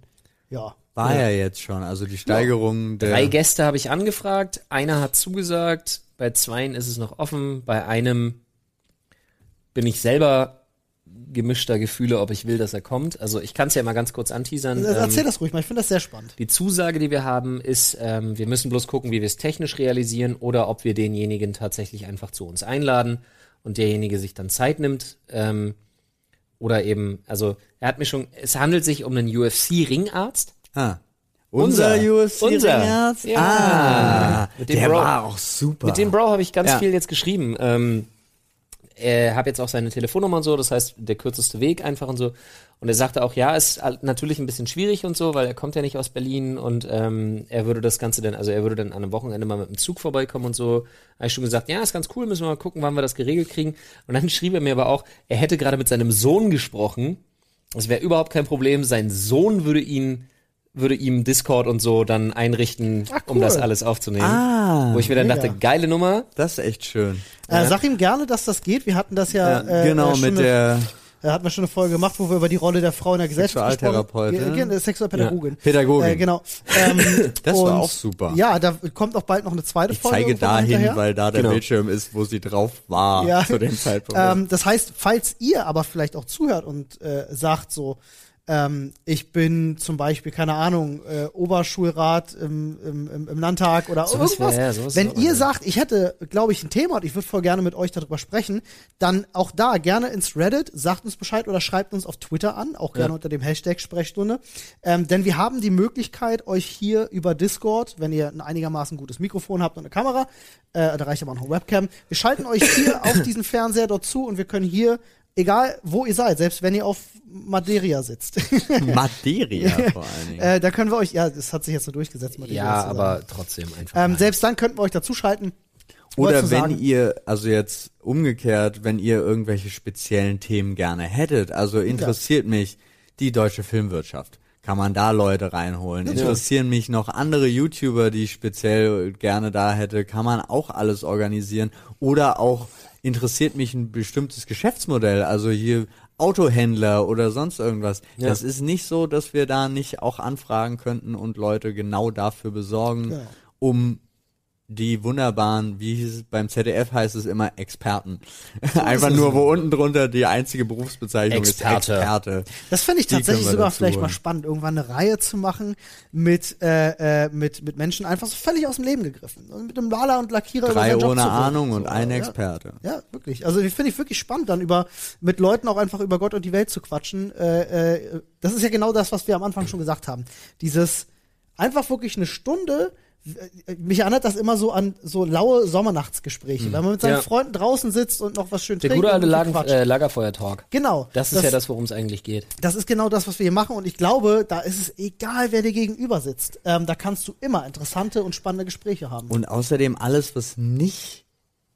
ja. War ja. jetzt schon, also die Steigerung der Drei Gäste habe ich angefragt, einer hat zugesagt, bei zweien ist es noch offen, bei einem bin ich selber gemischter Gefühle, ob ich will, dass er kommt. Also ich kann es ja mal ganz kurz anteasern. Also Erzähl Ähm, das ruhig mal, ich finde das sehr spannend. die Zusage, die wir haben, ist, ähm, wir müssen bloß gucken, wie wir es technisch realisieren oder ob wir denjenigen tatsächlich einfach zu uns einladen und derjenige sich dann Zeit nimmt. Ähm, oder eben, also er hat mir schon, es handelt sich um einen UFC-Ringarzt. Ah. Unser, Unser. UFC Unser. Ringarzt? Ja. Ah, Mit dem der Bro. war auch super. Mit dem Bro habe ich ganz Ja. viel jetzt geschrieben. Ähm, er habe jetzt auch seine Telefonnummer und so, das heißt der kürzeste Weg einfach und so. Und er sagte auch, ja, ist natürlich ein bisschen schwierig und so, weil er kommt ja nicht aus Berlin und ähm, er würde das Ganze dann, also er würde dann an einem Wochenende mal mit dem Zug vorbeikommen und so. Habe ich schon gesagt, ja, ist ganz cool, müssen wir mal gucken, wann wir das geregelt kriegen. Und dann schrieb er mir aber auch, er hätte gerade mit seinem Sohn gesprochen. Das wäre überhaupt kein Problem. Sein Sohn würde ihn würde ihm Discord und so dann einrichten, Ach, um cool. das alles aufzunehmen. Ah, Wo ich mir dann mega. dachte, geile Nummer. Das ist echt schön. Äh, sag ihm gerne, dass das geht. Wir hatten das ja, Ja, äh, genau, äh, schon mit eine- der Da hatten wir schon eine Folge gemacht, wo wir über die Rolle der Frau in der Gesellschaft Sexualtherapeutin. gesprochen haben. Ja, Sexualpädagogin. Ja, Pädagogin. Äh, genau. Ähm, Das war auch super. Ja, da kommt auch bald noch eine zweite Ich Folge. zeige irgendwann dahin, hinterher. weil da der Genau. Bildschirm ist, wo sie drauf war Ja. zu dem Zeitpunkt. Ähm, das heißt, falls ihr aber vielleicht auch zuhört und äh, sagt so, ähm, ich bin zum Beispiel, keine Ahnung, äh, Oberschulrat im, im, im, Landtag oder Sowas irgendwas. wär- ja, sowas Wenn ihr sagt, ich hätte, glaube ich, ein Thema und ich würde voll gerne mit euch darüber sprechen, dann auch da gerne ins Reddit, sagt uns Bescheid oder schreibt uns auf Twitter an, auch gerne unter dem Hashtag Sprechstunde. Ähm, denn wir haben die Möglichkeit, euch hier über Discord, wenn ihr ein einigermaßen gutes Mikrofon habt und eine Kamera, äh, da reicht aber auch noch eine Webcam, wir schalten euch hier auf diesen Fernseher dort zu und wir können hier egal wo ihr seid, selbst wenn ihr auf Madeira sitzt. Materia vor allen Dingen. äh, da können wir euch, ja, das hat sich jetzt so durchgesetzt. Madeira Ja, aber trotzdem einfach. Ähm, selbst dann könnten wir euch dazuschalten. Nur Oder wenn sagen- ihr, also jetzt umgekehrt, wenn ihr irgendwelche speziellen Themen gerne hättet, also interessiert mich die deutsche Filmwirtschaft. Kann man da Leute reinholen? Interessieren mich noch andere YouTuber, die ich speziell gerne da hätte? Kann man auch alles organisieren? Oder auch interessiert mich ein bestimmtes Geschäftsmodell? Also hier Autohändler oder sonst irgendwas. Ja. Das ist nicht so, dass wir da nicht auch anfragen könnten und Leute genau dafür besorgen, Genau. um die wunderbaren, wie hieß es, beim ZDF heißt es immer Experten. Einfach nur, wo unten drunter die einzige Berufsbezeichnung Experte. ist Experte. Das fände ich Die tatsächlich sogar vielleicht mal spannend, irgendwann eine Reihe zu machen mit, äh, äh, mit, mit Menschen einfach so völlig aus dem Leben gegriffen. Und mit einem Lala und Lackierer Drei ohne. Ahnung und So, ein ja. Experte. Ja, wirklich. Also die finde ich wirklich spannend, dann über mit Leuten auch einfach über Gott und die Welt zu quatschen. Äh, äh, das ist ja genau das, was wir am Anfang schon gesagt haben. Dieses einfach wirklich eine Stunde. Äh, Mich erinnert das immer so an so laue Sommernachtsgespräche, wenn man mit seinen Ja. Freunden draußen sitzt und noch was schön der trinkt. gute alte Lagen, äh, Lagerfeuer-Talk. Genau. Das ist ja das, worum es eigentlich geht. Das ist genau das, was wir hier machen und ich glaube, da ist es egal, wer dir gegenüber sitzt. Ähm, da kannst du immer interessante und spannende Gespräche haben. Und außerdem alles, was nicht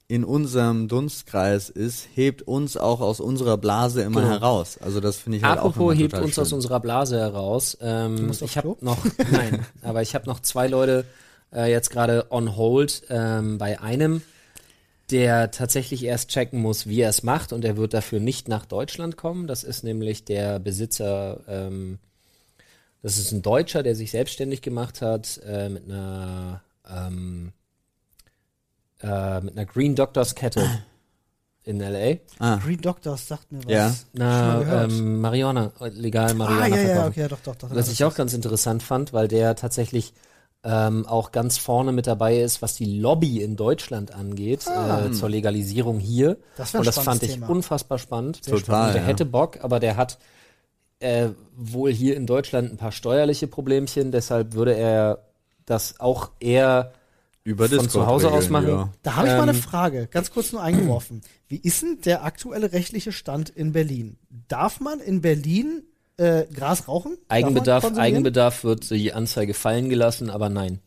in unserem Dunstkreis ist, hebt uns auch aus unserer Blase immer Genau. heraus. Also das finde ich halt auch Apropos immer hebt total uns schön. aus unserer Blase heraus. Ähm, ich habe noch, nein, aber ich habe noch zwei Leute äh, jetzt gerade on hold ähm, bei einem, der tatsächlich erst checken muss, wie er es macht und er wird dafür nicht nach Deutschland kommen. Das ist nämlich der Besitzer, ähm, das ist ein Deutscher, der sich selbstständig gemacht hat äh, mit einer ähm, äh, mit einer Green Doctors Kette in LA. Ah, Green Doctors sagt mir was. Ja. Schon mal Na, gehört. ähm, Marihuana, legal Marihuana ah, ja, ja, okay, ja, doch, doch, doch. Was ich auch ganz interessant fand, weil der tatsächlich ähm, auch ganz vorne mit dabei ist, was die Lobby in Deutschland angeht, äh, zur Legalisierung hier. Ah. Das Und das fand ich Thema. unfassbar spannend. Total, spannend. Der ja. hätte Bock, aber der hat äh, wohl hier in Deutschland ein paar steuerliche Problemchen, deshalb würde er das auch eher über von zu Hause aus machen. Ja. Da habe ich mal eine Ähm, Frage, ganz kurz nur eingeworfen. Wie ist denn der aktuelle rechtliche Stand in Berlin? Darf man in Berlin äh, Gras rauchen? Eigenbedarf? Eigenbedarf wird die Anzeige fallen gelassen, aber nein.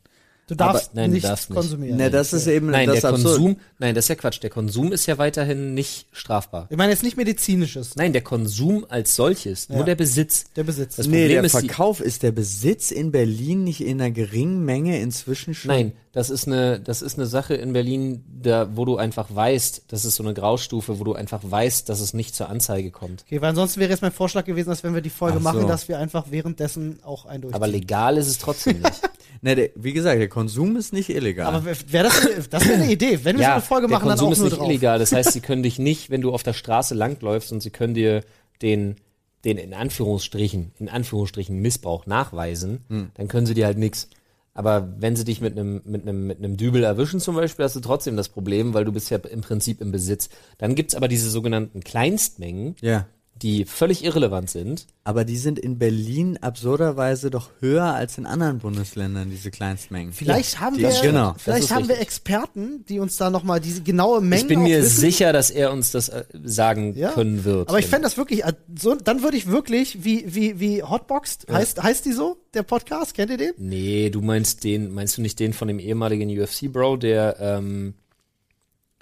Du darfst aber- nein, nicht darfst nicht. konsumieren. Ne, das ist eben Nein, das der absurd. Konsum, nein, das ist ja Quatsch. Der Konsum ist ja weiterhin nicht strafbar. Ich meine jetzt nicht medizinisches, Nein, der Konsum als solches, nur Ja. der Besitz. der Besitz. Das Nee, Problem der ist die- Verkauf ist der Besitz in Berlin nicht in einer geringen Menge inzwischen schon. Nein, das ist eine, das ist eine Sache in Berlin, da, wo du einfach weißt, das ist so eine Graustufe, wo du einfach weißt, dass es nicht zur Anzeige kommt. Okay, weil ansonsten wäre jetzt mein Vorschlag gewesen, dass wenn wir die Folge Ach machen, so. dass wir einfach währenddessen auch einen Aber legal ist es trotzdem nicht. Ne, der, wie gesagt, der Konsum ist nicht illegal. Aber wäre das, das wäre eine Idee. Wenn wir so ja, eine Folge der machen, dann Konsum auch ist nur nicht drauf. illegal. Das heißt, sie können dich nicht, wenn du auf der Straße langläufst und sie können dir den, den in Anführungsstrichen, in Anführungsstrichen Missbrauch nachweisen, Hm. dann können sie dir halt nix. Aber wenn sie dich mit einem mit einem mit einem Dübel erwischen zum Beispiel, hast du trotzdem das Problem, weil du bist ja im Prinzip im Besitz. Dann gibt's aber diese sogenannten Kleinstmengen, ja. Die völlig irrelevant sind. Aber die sind in Berlin absurderweise doch höher als in anderen Bundesländern, diese Kleinstmengen. Vielleicht haben die- wir, genau, vielleicht haben wir. Experten, die uns da nochmal diese genaue Menge Ich bin mir wissen. sicher, dass er uns das äh, sagen Ja. können wird. Aber ich fände das wirklich, so, dann würde ich wirklich, wie, wie, wie Hotboxed, heißt, heißt die so, der Podcast, kennt ihr den? Nee, du meinst den, meinst du nicht den von dem ehemaligen UFC-Bro, der, ähm,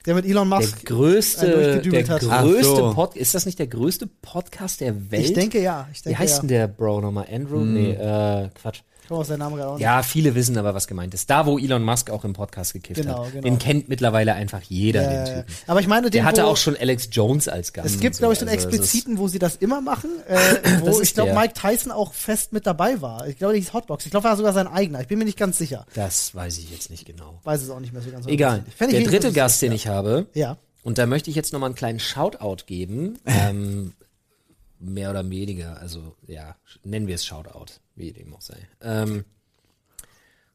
Der mit Elon der Musk. größte, der durchgedübelt hat. Ach größte so. Pod, ist das nicht der größte Podcast der Welt? ich denke ja, ich Wie denke heißt ja. denn der Bro nochmal? Andrew? Nee, äh, Quatsch. Ich komme aus der Name gerade auch nicht. Ja, viele wissen aber, was gemeint ist. Da, wo Elon Musk auch im Podcast gekifft Genau, hat. genau. Den kennt mittlerweile einfach jeder, Äh, den Typen. aber ich meine, den, Der hatte auch schon Alex Jones als Gast. Es gibt, so. glaube ich, so einen Also, expliziten, wo sie das immer machen, äh, wo ich glaube. Mike Tyson auch fest mit dabei war. Ich glaube, hieß Hotbox. Ich glaube, er war sogar sein eigener. Ich bin mir nicht ganz sicher. Das weiß ich jetzt nicht genau. Weiß es auch nicht mehr so ganz. Egal. Ich Der dritte Gast, den ja. ich habe, Ja. Und da möchte ich jetzt nochmal einen kleinen Shoutout geben. ähm, mehr oder weniger, also ja, nennen wir es Shoutout, wie dem auch sei. Ähm,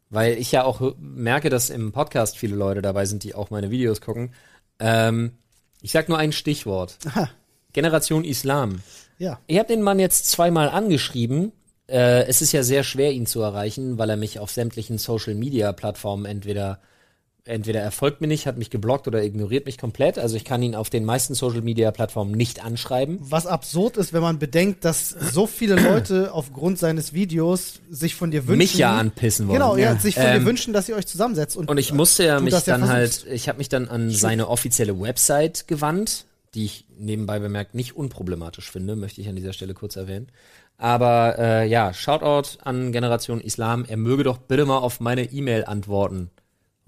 weil ich ja auch merke, dass im Podcast viele Leute dabei sind, die auch meine Videos gucken. Ähm, ich sag nur ein Stichwort. Aha. Generation Islam. Ja. Ich habe den Mann jetzt zweimal angeschrieben. Äh, es ist ja sehr schwer, ihn zu erreichen, weil er mich auf sämtlichen Social-Media-Plattformen entweder entweder er folgt mir nicht, hat mich geblockt oder ignoriert mich komplett. Also ich kann ihn auf den meisten Social Media Plattformen nicht anschreiben. Was absurd ist, wenn man bedenkt, dass so viele Leute aufgrund seines Videos sich von dir wünschen. Mich ja anpissen wollen. Genau, ja, sich von Ähm, dir wünschen, dass ihr euch zusammensetzt. Und, Und ich musste ja mich ja dann versuchst. halt, ich habe mich dann an seine offizielle Website gewandt, die ich nebenbei bemerkt nicht unproblematisch finde, möchte ich an dieser Stelle kurz erwähnen. Aber äh, ja, Shoutout an Generation Islam, er möge doch bitte mal auf meine E-Mail antworten.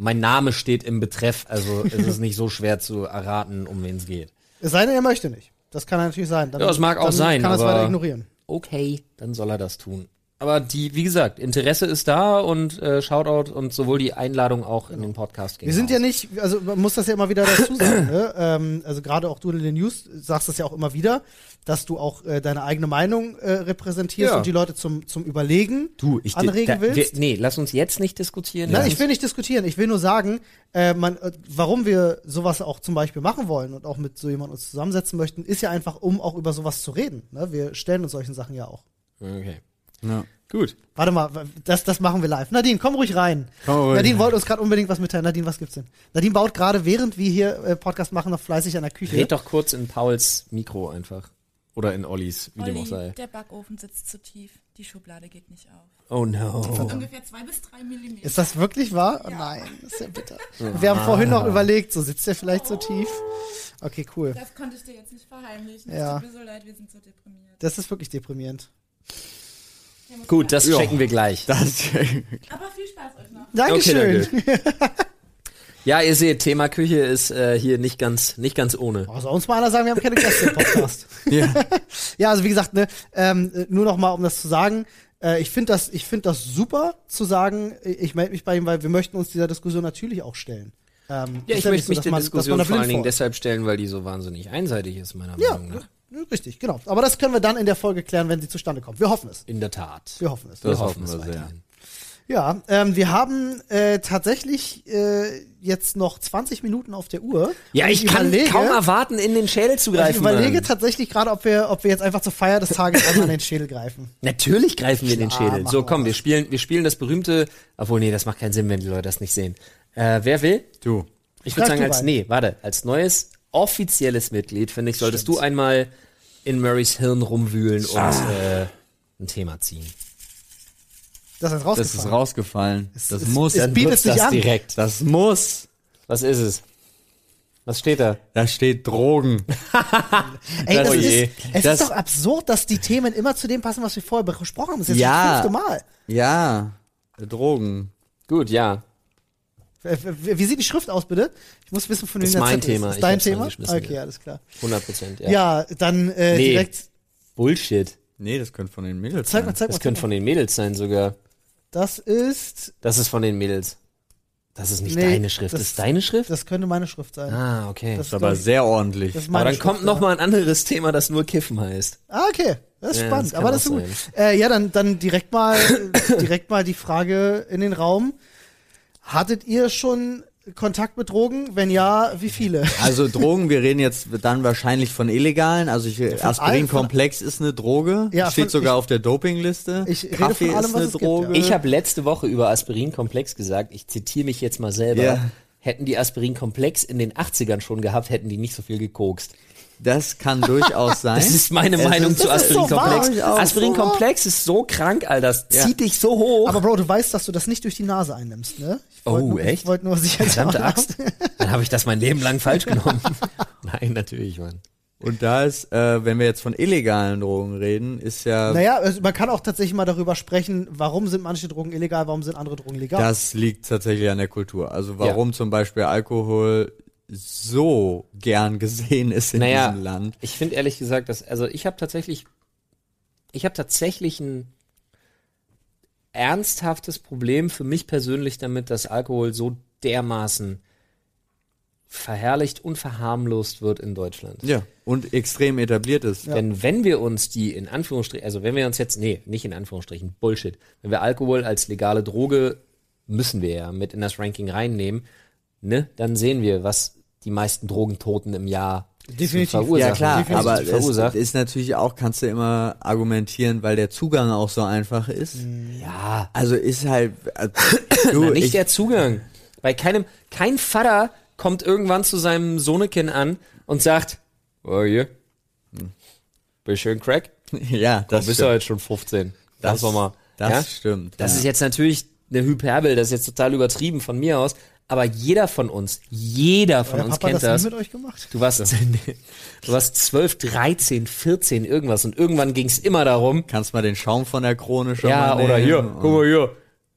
Mein Name steht im Betreff, also es ist nicht so schwer zu erraten, um wen es geht. Es sei denn, er möchte nicht. Das kann natürlich sein. Dann, Ja, das mag auch sein, Kann er es weiter ignorieren. Okay, dann soll er das tun. Aber die, wie gesagt, Interesse ist da und äh, Shoutout und sowohl die Einladung auch in den Podcast gehen. Wir sind ja nicht, also man muss das ja immer wieder dazu sagen, ne? ähm, also gerade auch du in den News sagst das ja auch immer wieder, dass du auch äh, deine eigene Meinung äh, repräsentierst Ja. und die Leute zum, zum Überlegen Du, ich anregen da, willst. Wir, nee, lass uns jetzt nicht diskutieren. Nein, ich will nicht diskutieren. Ich will nur sagen, äh, man, äh, warum wir sowas auch zum Beispiel machen wollen und auch mit so jemandem uns zusammensetzen möchten, ist ja einfach, um auch über sowas zu reden. Ne? Wir stellen uns solchen Sachen ja auch. Okay. Ja. Gut. Warte mal, das, das machen wir live. Nadine, komm ruhig rein. Komm ruhig Nadine wollte uns gerade unbedingt was mitteilen. Nadine, was gibt's denn? Nadine baut gerade, während wir hier äh, Podcast machen, noch fleißig an der Küche. Red doch kurz in Pauls Mikro einfach. Oder in Ollis, wie dem auch Olli, sei. der Backofen sitzt zu tief. Die Schublade geht nicht auf. Oh no. Ungefähr zwei bis drei Millimeter. Ist das wirklich wahr? Oh nein, das ist ja bitter. Wir haben vorhin noch überlegt, so sitzt der vielleicht so tief. Okay, cool. das konnte ich dir jetzt nicht verheimlichen. Ja. Es tut mir so leid, wir sind so deprimiert. Das ist wirklich deprimierend. Wir Gut, das Ja. checken wir gleich. Das, Aber viel Spaß euch noch. Dankeschön. Ja, ihr seht, Thema Küche ist äh, hier nicht ganz, nicht ganz ohne. Oh, soll uns mal einer sagen, wir haben keine Gäste im Podcast. ja. Ja, also wie gesagt, ne, ähm, äh, nur noch mal, um das zu sagen, äh, ich finde das, ich finde das super zu sagen, äh, ich melde mich bei ihm, weil wir möchten uns dieser Diskussion natürlich auch stellen. Ähm, Ja, ich möchte so, mich der man- Diskussion vor allen Dingen deshalb stellen, weil die so wahnsinnig einseitig ist, meiner Ja, Meinung nach. Richtig, genau. Aber das können wir dann in der Folge klären, wenn sie zustande kommt. Wir hoffen es. In der Tat. Wir hoffen es. Das Wir hoffen es wir sehr. weiterhin. Ja, ähm, wir haben äh, tatsächlich äh, jetzt noch 20 Minuten auf der Uhr. Ja, Und ich kann überlege, kaum erwarten, in den Schädel zu Ich greifen. überlege Mann. tatsächlich gerade, ob wir, ob wir jetzt einfach zur Feier des Tages einmal an den Schädel greifen. Natürlich greifen wir in den Schädel. So, komm, wir spielen, wir spielen das berühmte, obwohl, nee, das macht keinen Sinn, wenn die Leute das nicht sehen. Äh, wer will? Du. Ich würde sagen, als, nee, warte, als neues offizielles Mitglied, finde ich, solltest du einmal in Murrays Hirn rumwühlen und äh, ein Thema ziehen. Das ist Das ist rausgefallen. rausgefallen. Es- Das es- muss. es Dann bietet sich das an. direkt. Das muss. Was ist es? Was steht da? Da steht Drogen. Ey, das Oh je. ist, es Das- ist doch absurd, dass die Themen immer zu dem passen, was wir vorher besprochen haben. Das ist jetzt Ja. das fünfte Mal. Ja. Drogen. Gut, ja. Wie sieht die Schrift aus, bitte? Ich muss wissen, von wem Ist der mein Zettel Thema. Ist, Ich ist dein Thema? Okay, ja. alles klar. 100 Prozent, ja. Ja, dann äh, Nee. direkt. Bullshit. Nee, das könnte von den Mädels Zeig mal, sein. zeig mal. Das Zeig könnte mal. von den Mädels sein sogar. Das ist. Das ist von den Mädels. Das ist nicht Nee, deine Schrift. das- Das ist deine Schrift? Das könnte meine Schrift sein. ah, okay. Das Das ist aber sehr ordentlich. Das ist Aber dann Schrift, kommt noch ja. mal ein anderes Thema, das nur Kiffen heißt. Ah, okay. Das ist Ja, spannend. das aber das ist gut. Äh, ja, dann, dann direkt mal, direkt mal die Frage in den Raum. Hattet ihr schon Kontakt mit Drogen? Wenn ja, wie viele? Also Drogen, wir reden jetzt dann wahrscheinlich von illegalen. Also ich, Aspirinkomplex ist eine Droge. Ja, Steht von- sogar ich- auf der Dopingliste. Ich rede Kaffee von allem, ist was eine es gibt, Droge. Ich habe letzte Woche über Aspirinkomplex gesagt, ich zitiere mich jetzt mal selber. Ja. Hätten die Aspirinkomplex in den 80ern schon gehabt, hätten die nicht so viel gekokst. Das kann durchaus sein. Das ist meine Es Meinung ist- zu das ist so Aspirinkomplex. Aspirinkomplex ist so krank, Alter. Das Ja. zieht dich so hoch. Aber Bro, du weißt, dass du das nicht durch die Nase einnimmst, ne? Oh, nur, echt? Ich wollte nur sicher Verdammte Axt. Dann habe ich das mein Leben lang falsch genommen. Nein, natürlich, Mann. Und da ist, äh, wenn wir jetzt von illegalen Drogen reden, ist ja, Naja, also man kann auch tatsächlich mal darüber sprechen, warum sind manche Drogen illegal, warum sind andere Drogen legal. das liegt tatsächlich an der Kultur. Also warum zum Beispiel Alkohol so gern gesehen ist in Naja, diesem Land. ich finde ehrlich gesagt, dass, also ich habe tatsächlich, ich habe tatsächlich ein ernsthaftes Problem für mich persönlich damit, dass Alkohol so dermaßen verherrlicht und verharmlost wird in Deutschland. Ja. Und extrem etabliert ist. Denn wenn wir uns die in Anführungsstrichen, also wenn wir uns jetzt, nee, nicht in Anführungsstrichen, Bullshit, wenn wir Alkohol als legale Droge, müssen wir ja mit in das Ranking reinnehmen, ne, dann sehen wir, was die meisten Drogentoten im Jahr Definitiv. Ja klar, Definitiv aber es ist natürlich auch, kannst du immer argumentieren, weil der Zugang auch so einfach ist. ja, Also ist halt, äh, na, du, nicht ich, der Zugang. Bei keinem, kein Vater kommt irgendwann zu seinem Sohnekind an und sagt, oh hier, bist schön Crack? Ja, Das das bist du stimmt. halt schon 15. Das, Das- mal. Das ja? stimmt. Das ja. ist jetzt natürlich eine Hyperbel, das ist jetzt total übertrieben von mir aus, aber jeder von uns, jeder von Euer uns Papa kennt das das. mit euch gemacht? Du warst, du warst 12, 13, 14, irgendwas und irgendwann ging es immer darum, Kannst mal den Schaum von der Krone schon ja, mal oder nehmen hier, guck mal hier,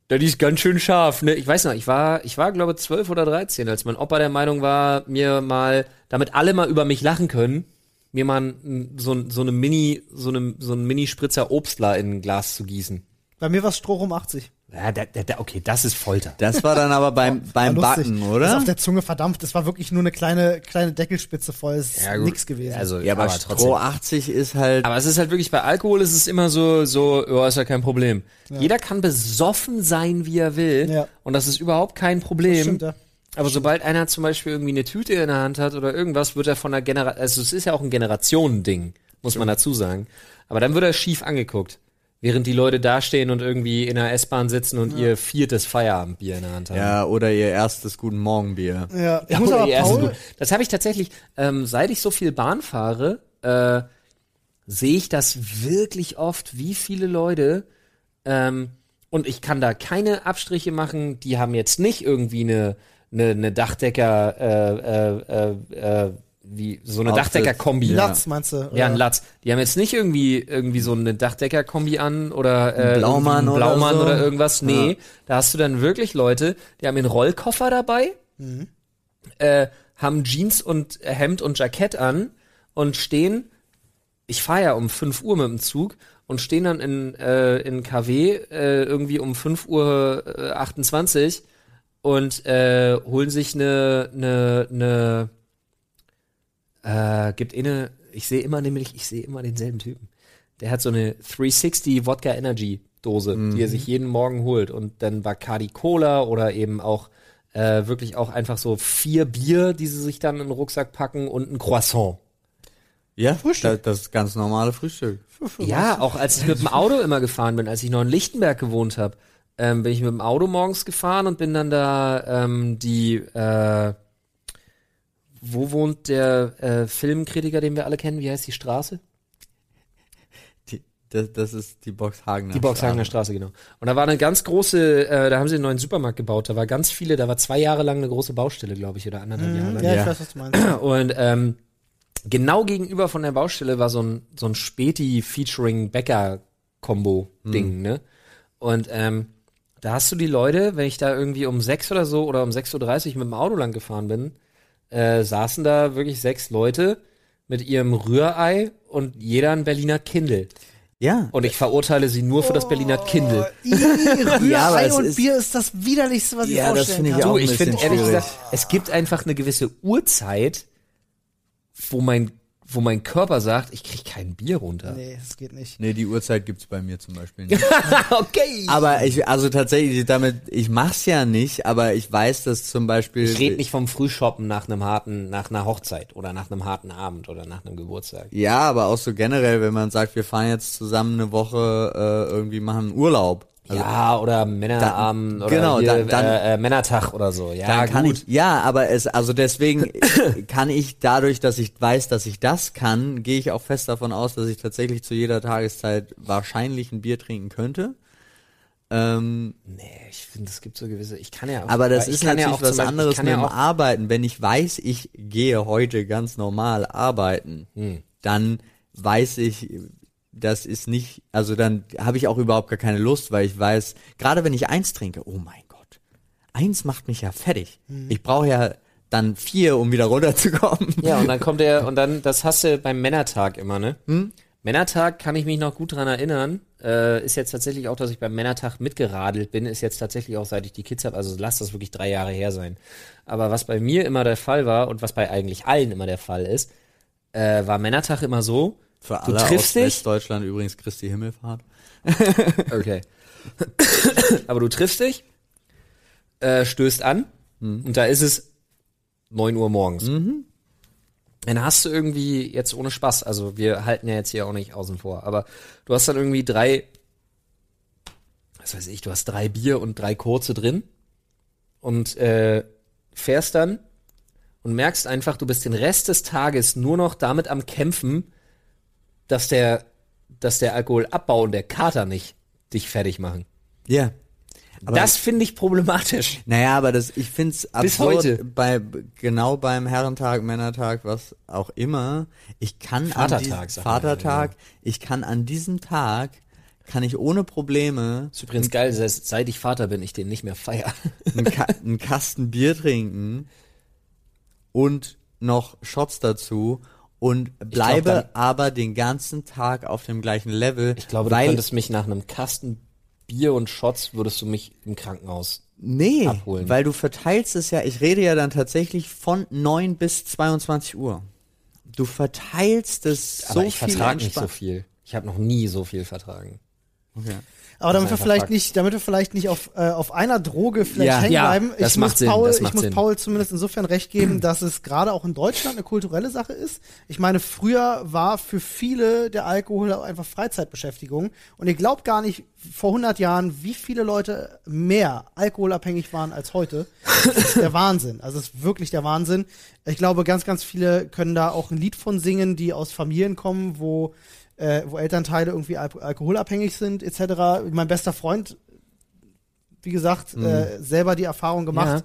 das ist ganz schön scharf, ne? Ich weiß noch, ich war, ich war glaube 12 oder 13, als mein Opa der Meinung war, mir mal, damit alle mal über mich lachen können, mir mal so, so eine Mini, so eine, so ein Mini-Spritzer Obstler in ein Glas zu gießen. Bei mir war es Strohrum 80. Ja, da, da, da, okay, das ist Folter. Das war dann aber beim, beim. Backen, Das ist oder? auf der Zunge verdampft. Das war wirklich nur eine kleine, kleine Deckelspitze voll. Es ist nix gewesen. Also, Ja, aber, Stroh 80 ist halt. Aber es ist halt wirklich, bei Alkohol ist es immer so, so, ja, ist ja kein Problem. Jeder kann besoffen sein, wie er will. Ja. Und das ist überhaupt kein Problem. Stimmt, ja. Aber sobald einer zum Beispiel irgendwie eine Tüte in der Hand hat oder irgendwas, wird er von der Generation, also es ist ja auch ein Generationending, muss man dazu sagen. Aber dann wird er schief angeguckt. Während die Leute dastehen und irgendwie in der S-Bahn sitzen und ihr viertes Feierabendbier in der Hand haben. ja, oder ihr erstes Guten Morgen Bier. Ja, ich Ja, muss oder aber Paul. Das habe ich tatsächlich, ähm, seit ich so viel Bahn fahre, äh, sehe ich das wirklich oft, wie viele Leute, ähm, und ich kann da keine Abstriche machen, die haben jetzt nicht irgendwie eine, eine, eine Dachdecker, äh, äh, äh, äh, wie, so eine. Dachdecker-Kombi. Latz meinst du? Ja, ein oder? Latz. Die haben jetzt nicht irgendwie irgendwie so eine Dachdecker-Kombi an oder äh, Blaumann einen oder Blaumann so. oder irgendwas. Nee, da hast du dann wirklich Leute, die haben einen Rollkoffer dabei, äh, haben Jeans und Hemd und Jackett an und stehen. Ich fahre ja um 5 Uhr mit dem Zug und stehen dann in äh, in KW äh, irgendwie um 5 Uhr äh, 28 und äh, holen sich eine eine eine äh, gibt eine, ich sehe immer nämlich, ich sehe immer denselben Typen. Der hat so eine 360 Wodka Energy Dose, die er sich jeden Morgen holt und dann Bacardi Cola oder eben auch äh, wirklich auch einfach so vier Bier, die sie sich dann in den Rucksack packen und ein Croissant. Ja, Frühstück. Das, das ganz normale Frühstück. Ja, auch als ich mit dem Auto immer gefahren bin, als ich noch in Lichtenberg gewohnt habe, ähm, bin ich mit dem Auto morgens gefahren und bin dann da ähm, die, äh, wo wohnt der äh, Filmkritiker, den wir alle kennen? Wie heißt die Straße? Die, das, das ist die Boxhagener Die Boxhagener Straße, genau. Und da war eine ganz große, äh, da haben sie einen neuen Supermarkt gebaut. Da war ganz viele, da war zwei Jahre lang eine große Baustelle, glaube ich, oder anderthalb Jahre lang. Ja, ich Ja. weiß, was du meinst. Und ähm, genau gegenüber von der Baustelle war so ein, so ein Späti featuring Bäcker Combo Ding, ne? Und ähm, da hast du die Leute, wenn ich da irgendwie um sechs oder so oder um 6.30 Uhr mit dem Auto lang gefahren bin, äh, saßen da wirklich sechs Leute mit ihrem Rührei und jeder ein Berliner Kindle. Ja. Und ich verurteile sie nur für das Berliner Kindle. Ih, Rührei Ja, aber und ist- Bier ist das widerlichste, was ich Ja, das vorstellen finde ich kann. auch Du, ein ich bisschen finde ehrlich gesagt, es gibt einfach eine gewisse Uhrzeit, wo mein, wo mein Körper sagt, ich krieg kein Bier runter. Nee, das geht nicht. Nee, die Uhrzeit gibt's bei mir zum Beispiel nicht. okay. aber ich, also tatsächlich, damit, ich mach's ja nicht, aber ich weiß, dass zum Beispiel. Ich rede nicht vom Frühshoppen nach einem harten, nach einer Hochzeit oder nach einem harten Abend oder nach einem Geburtstag. Ja, aber auch so generell, wenn man sagt, wir fahren jetzt zusammen eine Woche äh, irgendwie machen Urlaub. Also, ja, oder Männerabend oder genau, hier, dann- dann- äh, äh, Männertag oder so. Ja, gut. ich, ja, aber es, also deswegen kann ich dadurch, dass ich weiß, dass ich das kann, gehe ich auch fest davon aus, dass ich tatsächlich zu jeder Tageszeit wahrscheinlich ein Bier trinken könnte. Ähm, nee, ich finde, es gibt so gewisse, ich kann ja auch, aber das ist kann ja natürlich auch was Beispiel- anderes mit ja dem Arbeiten. Wenn ich weiß, ich gehe heute ganz normal arbeiten, Hm. dann weiß ich, das ist nicht, also dann habe ich auch überhaupt gar keine Lust, weil ich weiß, gerade wenn ich eins trinke, oh mein Gott, eins macht mich ja fertig. Hm. Ich brauche ja dann vier, um wieder runterzukommen. Ja, und dann kommt der, und dann, das hast du beim Männertag immer, ne? Männertag kann ich mich noch gut dran erinnern. Äh, ist jetzt tatsächlich auch, dass ich beim Männertag mitgeradelt bin, ist jetzt tatsächlich auch, seit ich die Kids habe, also lass das wirklich drei Jahre her sein. Aber was bei mir immer der Fall war und was bei eigentlich allen immer der Fall ist, äh, war Männertag immer so, Für Du alle triffst aus dich? Westdeutschland übrigens Christi Himmelfahrt. Okay. Aber du triffst dich, äh, stößt an und da ist es 9 Uhr morgens. Dann hast du irgendwie jetzt ohne Spaß, also wir halten ja jetzt hier auch nicht außen vor, aber du hast dann irgendwie drei, was weiß ich, du hast drei Bier und drei kurze drin und äh, fährst dann und merkst einfach, du bist den Rest des Tages nur noch damit am Kämpfen, dass der, dass der Alkoholabbau und der Kater nicht dich fertig machen. Ja. Aber- das finde ich problematisch. Naja, aber das, ich find's Bis absurd, heute. bei, genau beim Herrentag, Männertag, was auch immer, ich kann Vatertag, an diesem, man ja, Vatertag, ich kann an diesem Tag, kann ich ohne Probleme Ist übrigens geil, seit seit ich Vater bin, ich den nicht mehr feier. einen, Ka einen Kasten Bier trinken und noch Shots dazu und bleibe dann- aber den ganzen Tag auf dem gleichen Level. Ich glaube, du weil, könntest mich nach einem Kasten Bier und Shots würdest du mich im Krankenhaus. nee, abholen. weil du verteilst es ja, ich rede ja dann tatsächlich von 9 bis 22 Uhr. Du verteilst es Aber so ich viel vertrage nicht so viel. Ich habe noch nie so viel vertragen. Okay. Aber damit wir vielleicht Fakt. nicht, damit wir vielleicht nicht auf, äh, auf einer Droge vielleicht Ja. hängen Ja, bleiben, ich muss Sinn, Paul, ich muss Sinn. Paul zumindest insofern recht geben, dass es gerade auch in Deutschland eine kulturelle Sache ist. Ich meine, früher war für viele der Alkohol einfach Freizeitbeschäftigung. Und ihr glaubt gar nicht vor 100 Jahren, wie viele Leute mehr alkoholabhängig waren als heute. Das ist der Wahnsinn. Also es ist wirklich der Wahnsinn. Ich glaube, ganz, ganz viele können da auch ein Lied von singen, die aus Familien kommen, wo äh, wo Elternteile irgendwie al alkoholabhängig sind, etc. Mein bester Freund, wie gesagt, äh, selber die Erfahrung gemacht.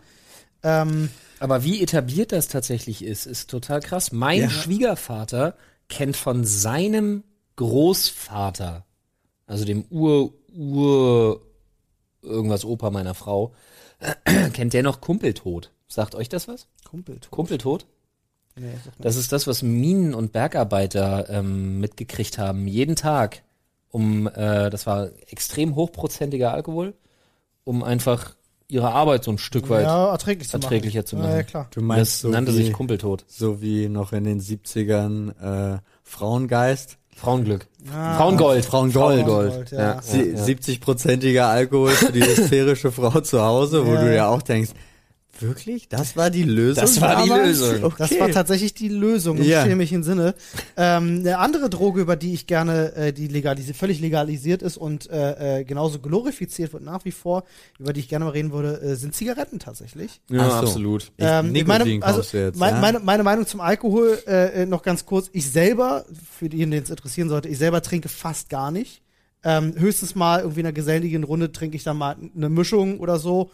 Ähm, Aber wie etabliert das tatsächlich ist, ist total krass. Mein Ja. Schwiegervater kennt von seinem Großvater, also dem Ur, Ur, irgendwas Opa meiner Frau, kennt der noch Kumpeltod. Sagt euch das was? Kumpel. Kumpeltod? Nee. Das ist das, was Minen- und Bergarbeiter ähm, mitgekriegt haben, jeden Tag, um, äh, das war extrem hochprozentiger Alkohol, um einfach ihre Arbeit so ein Stück weit ja, erträglich zu machen. erträglicher zu machen. Ja, ja, klar. Du Das meinst so nannte wie, sich Kumpeltod. so wie noch in den 70ern äh, Frauengeist. Frauenglück. Ah, Frauengold. Frauengold. Frauengold, ja. Ja. Sie- 70-prozentiger Alkohol für die hysterische Frau zu Hause, wo Ja. du ja auch denkst, wirklich? Das war die Lösung? Das war die? Lösung. Okay. Das war tatsächlich die Lösung im Ja. chemischen Sinne. Ähm, eine andere Droge, über die ich gerne, äh, die legalisi völlig legalisiert ist und äh, äh, genauso glorifiziert wird nach wie vor, über die ich gerne mal reden würde, äh, sind Zigaretten tatsächlich. Ja, so. absolut. Ich- Ähm, Nikotin meine, also, jetzt, mein, ja? meine, meine Meinung zum Alkohol äh, äh, noch ganz kurz. Ich selber, für diejenigen, denen es interessieren sollte, ich selber trinke fast gar nicht. Ähm, höchstens mal irgendwie in einer geselligen Runde trinke ich dann mal eine Mischung oder so.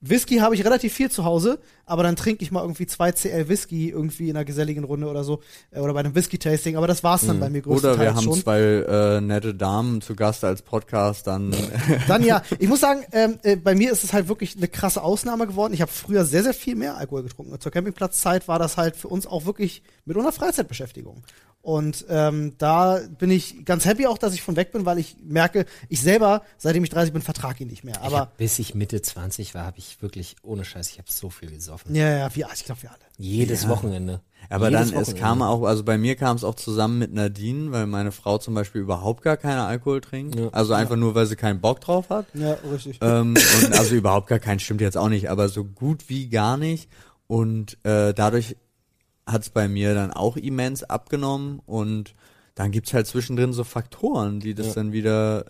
Whisky habe ich relativ viel zu Hause, aber dann trinke ich mal irgendwie zwei CL Whisky irgendwie in einer geselligen Runde oder so äh, oder bei einem Whisky-Tasting, aber das war's dann bei mir größtenteils Oder wir haben schon. zwei äh, nette Damen zu Gast als Podcast, dann Dann ja, ich muss sagen, ähm, äh, bei mir ist es halt wirklich eine krasse Ausnahme geworden. Ich habe früher sehr, sehr viel mehr Alkohol getrunken. Zur Campingplatzzeit war das halt für uns auch wirklich mit einer Freizeitbeschäftigung. Und ähm, da bin ich ganz happy auch, dass ich von weg bin, weil ich merke, ich selber, seitdem ich 30 bin, vertrage ihn nicht mehr. ich Aber hab, bis ich Mitte 20 war, habe ich wirklich, ohne Scheiß, ich habe so viel gesoffen. ja, ja, wir, ich glaube wir alle. Jedes Wochenende. Aber Jedes dann, es Wochenende. kam auch, also bei mir kam es auch zusammen mit Nadine, weil meine Frau zum Beispiel überhaupt gar keinen Alkohol trinkt. Ja. Also einfach nur, weil sie keinen Bock drauf hat. Ja, richtig. ähm, und also überhaupt gar keinen stimmt jetzt auch nicht, aber so gut wie gar nicht. Und äh, dadurch hat es bei mir dann auch immens abgenommen und dann gibt's halt zwischendrin so Faktoren, die das Ja. dann wieder,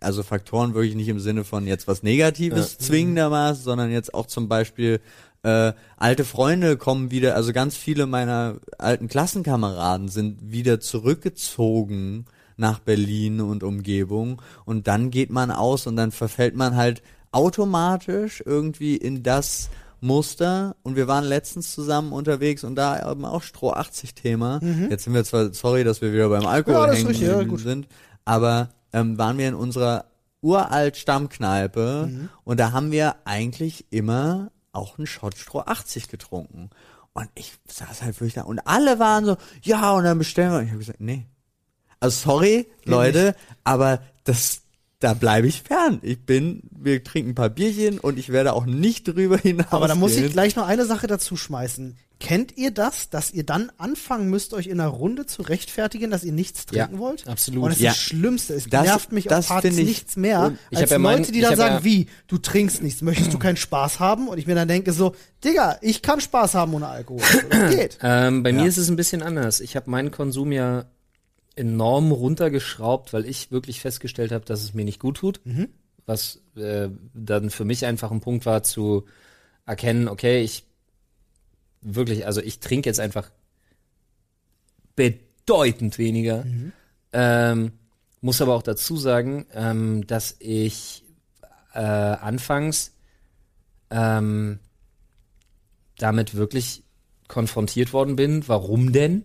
also Faktoren wirklich nicht im Sinne von jetzt was Negatives zwingendermaßen, sondern jetzt auch zum Beispiel äh, alte Freunde kommen wieder, also ganz viele meiner alten Klassenkameraden sind wieder zurückgezogen nach Berlin und Umgebung und dann geht man aus und dann verfällt man halt automatisch irgendwie in das Muster und wir waren letztens zusammen unterwegs und da haben wir auch Stroh 80 Thema. Jetzt sind wir zwar, sorry, dass wir wieder beim Alkohol Mhm. Ja, hängen richtig, ja, sind, aber ähm, waren wir in unserer uralt Stammkneipe Mhm. und da haben wir eigentlich immer auch einen Shot Stroh 80 getrunken. Und ich saß halt wirklich da und alle waren so, ja, und dann bestellen wir. Und ich habe gesagt, nee. Also sorry, Leute, aber das, da bleibe ich fern. Ich bin, wir trinken ein paar Bierchen und ich werde auch nicht drüber hinaus. Aber da muss ich gleich noch eine Sache dazu schmeißen. Kennt ihr das, dass ihr dann anfangen müsst, euch in einer Runde zu rechtfertigen, dass ihr nichts Ja, trinken wollt? absolut. Und das Ja. ist das Schlimmste. Es Das- nervt mich das auf Partys nichts mehr, ich als ja mein- Leute, die dann sagen, ja- wie, du trinkst nichts, möchtest du keinen Spaß haben? Und ich mir dann denke so, Digga, ich kann Spaß haben ohne Alkohol. Das geht. Ähm, bei mir ist es ein bisschen anders. Ich habe meinen Konsum ja enorm runtergeschraubt, weil ich wirklich festgestellt habe, dass es mir nicht gut tut. Mhm. Was äh, dann für mich einfach ein Punkt war zu erkennen, okay, ich wirklich, also ich trinke jetzt einfach bedeutend weniger. Ähm, muss aber auch dazu sagen, ähm, dass ich äh, anfangs ähm, damit wirklich konfrontiert worden bin. Warum denn?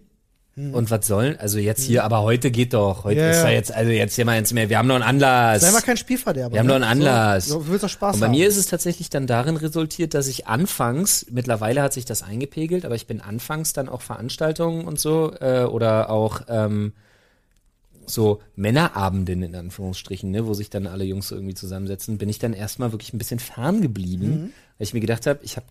Und was sollen? Also jetzt hier, aber heute geht doch. Heute Ja, ist ja jetzt, also jetzt hier mal ins mehr. Wir haben noch einen Anlass. Sei mal kein Spielverderber. Wir haben ne? doch einen Anlass. So, du willst doch Spaß Und bei haben. mir ist es tatsächlich dann darin resultiert, dass ich anfangs, mittlerweile hat sich das eingepegelt, aber ich bin anfangs dann auch Veranstaltungen und so äh, oder auch ähm, so Männerabenden in Anführungsstrichen, ne, wo sich dann alle Jungs so irgendwie zusammensetzen, bin ich dann erstmal wirklich ein bisschen fern geblieben, Mhm. weil ich mir gedacht habe, ich habe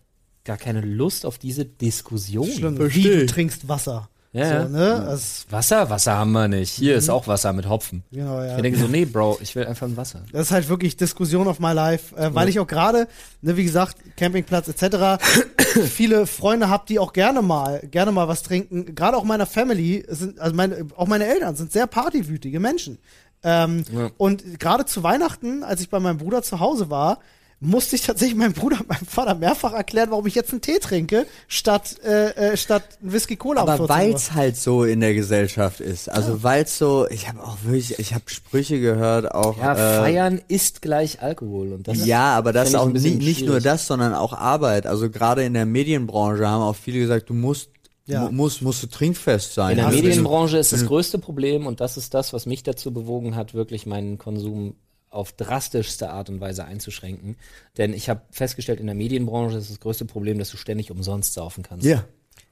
gar keine Lust auf diese Diskussion. Schlimm, wie du ich. trinkst Wasser. Ja, ja. so, ne? Also, Wasser? Wasser haben wir nicht. Hier ist auch Wasser mit Hopfen. genau, ja. Ich denke so, nee, Bro, ich will einfach ein Wasser. Das ist halt wirklich Diskussion of my life, äh, weil ich auch gerade, ne, wie gesagt, Campingplatz etc. viele Freunde habe, die auch gerne mal, gerne mal was trinken. Gerade auch meiner Family sind, also meine, auch meine Eltern sind sehr partywütige Menschen. Ähm, Ja. Und gerade zu Weihnachten, als ich bei meinem Bruder zu Hause war, musste ich tatsächlich meinem Bruder und meinem Vater mehrfach erklären, warum ich jetzt einen Tee trinke, statt, äh, äh, statt ein Whisky Cola Aber 14 Uhr. weil's halt so in der Gesellschaft ist. Also weil's so, ich habe auch wirklich, ich habe Sprüche gehört, auch Ja, äh, feiern ist gleich Alkohol und das Ja, aber das ich auch nicht, nicht nur schwierig. das, sondern auch Arbeit. Also gerade in der Medienbranche haben auch viele gesagt, du musst, Ja. mu musst, musst du trinkfest sein. In der Also Medienbranche ist das größte Problem und das ist das, was mich dazu bewogen hat, wirklich meinen Konsum auf drastischste Art und Weise einzuschränken. Denn ich habe festgestellt, in der Medienbranche ist das größte Problem, dass du ständig umsonst saufen kannst. Ja.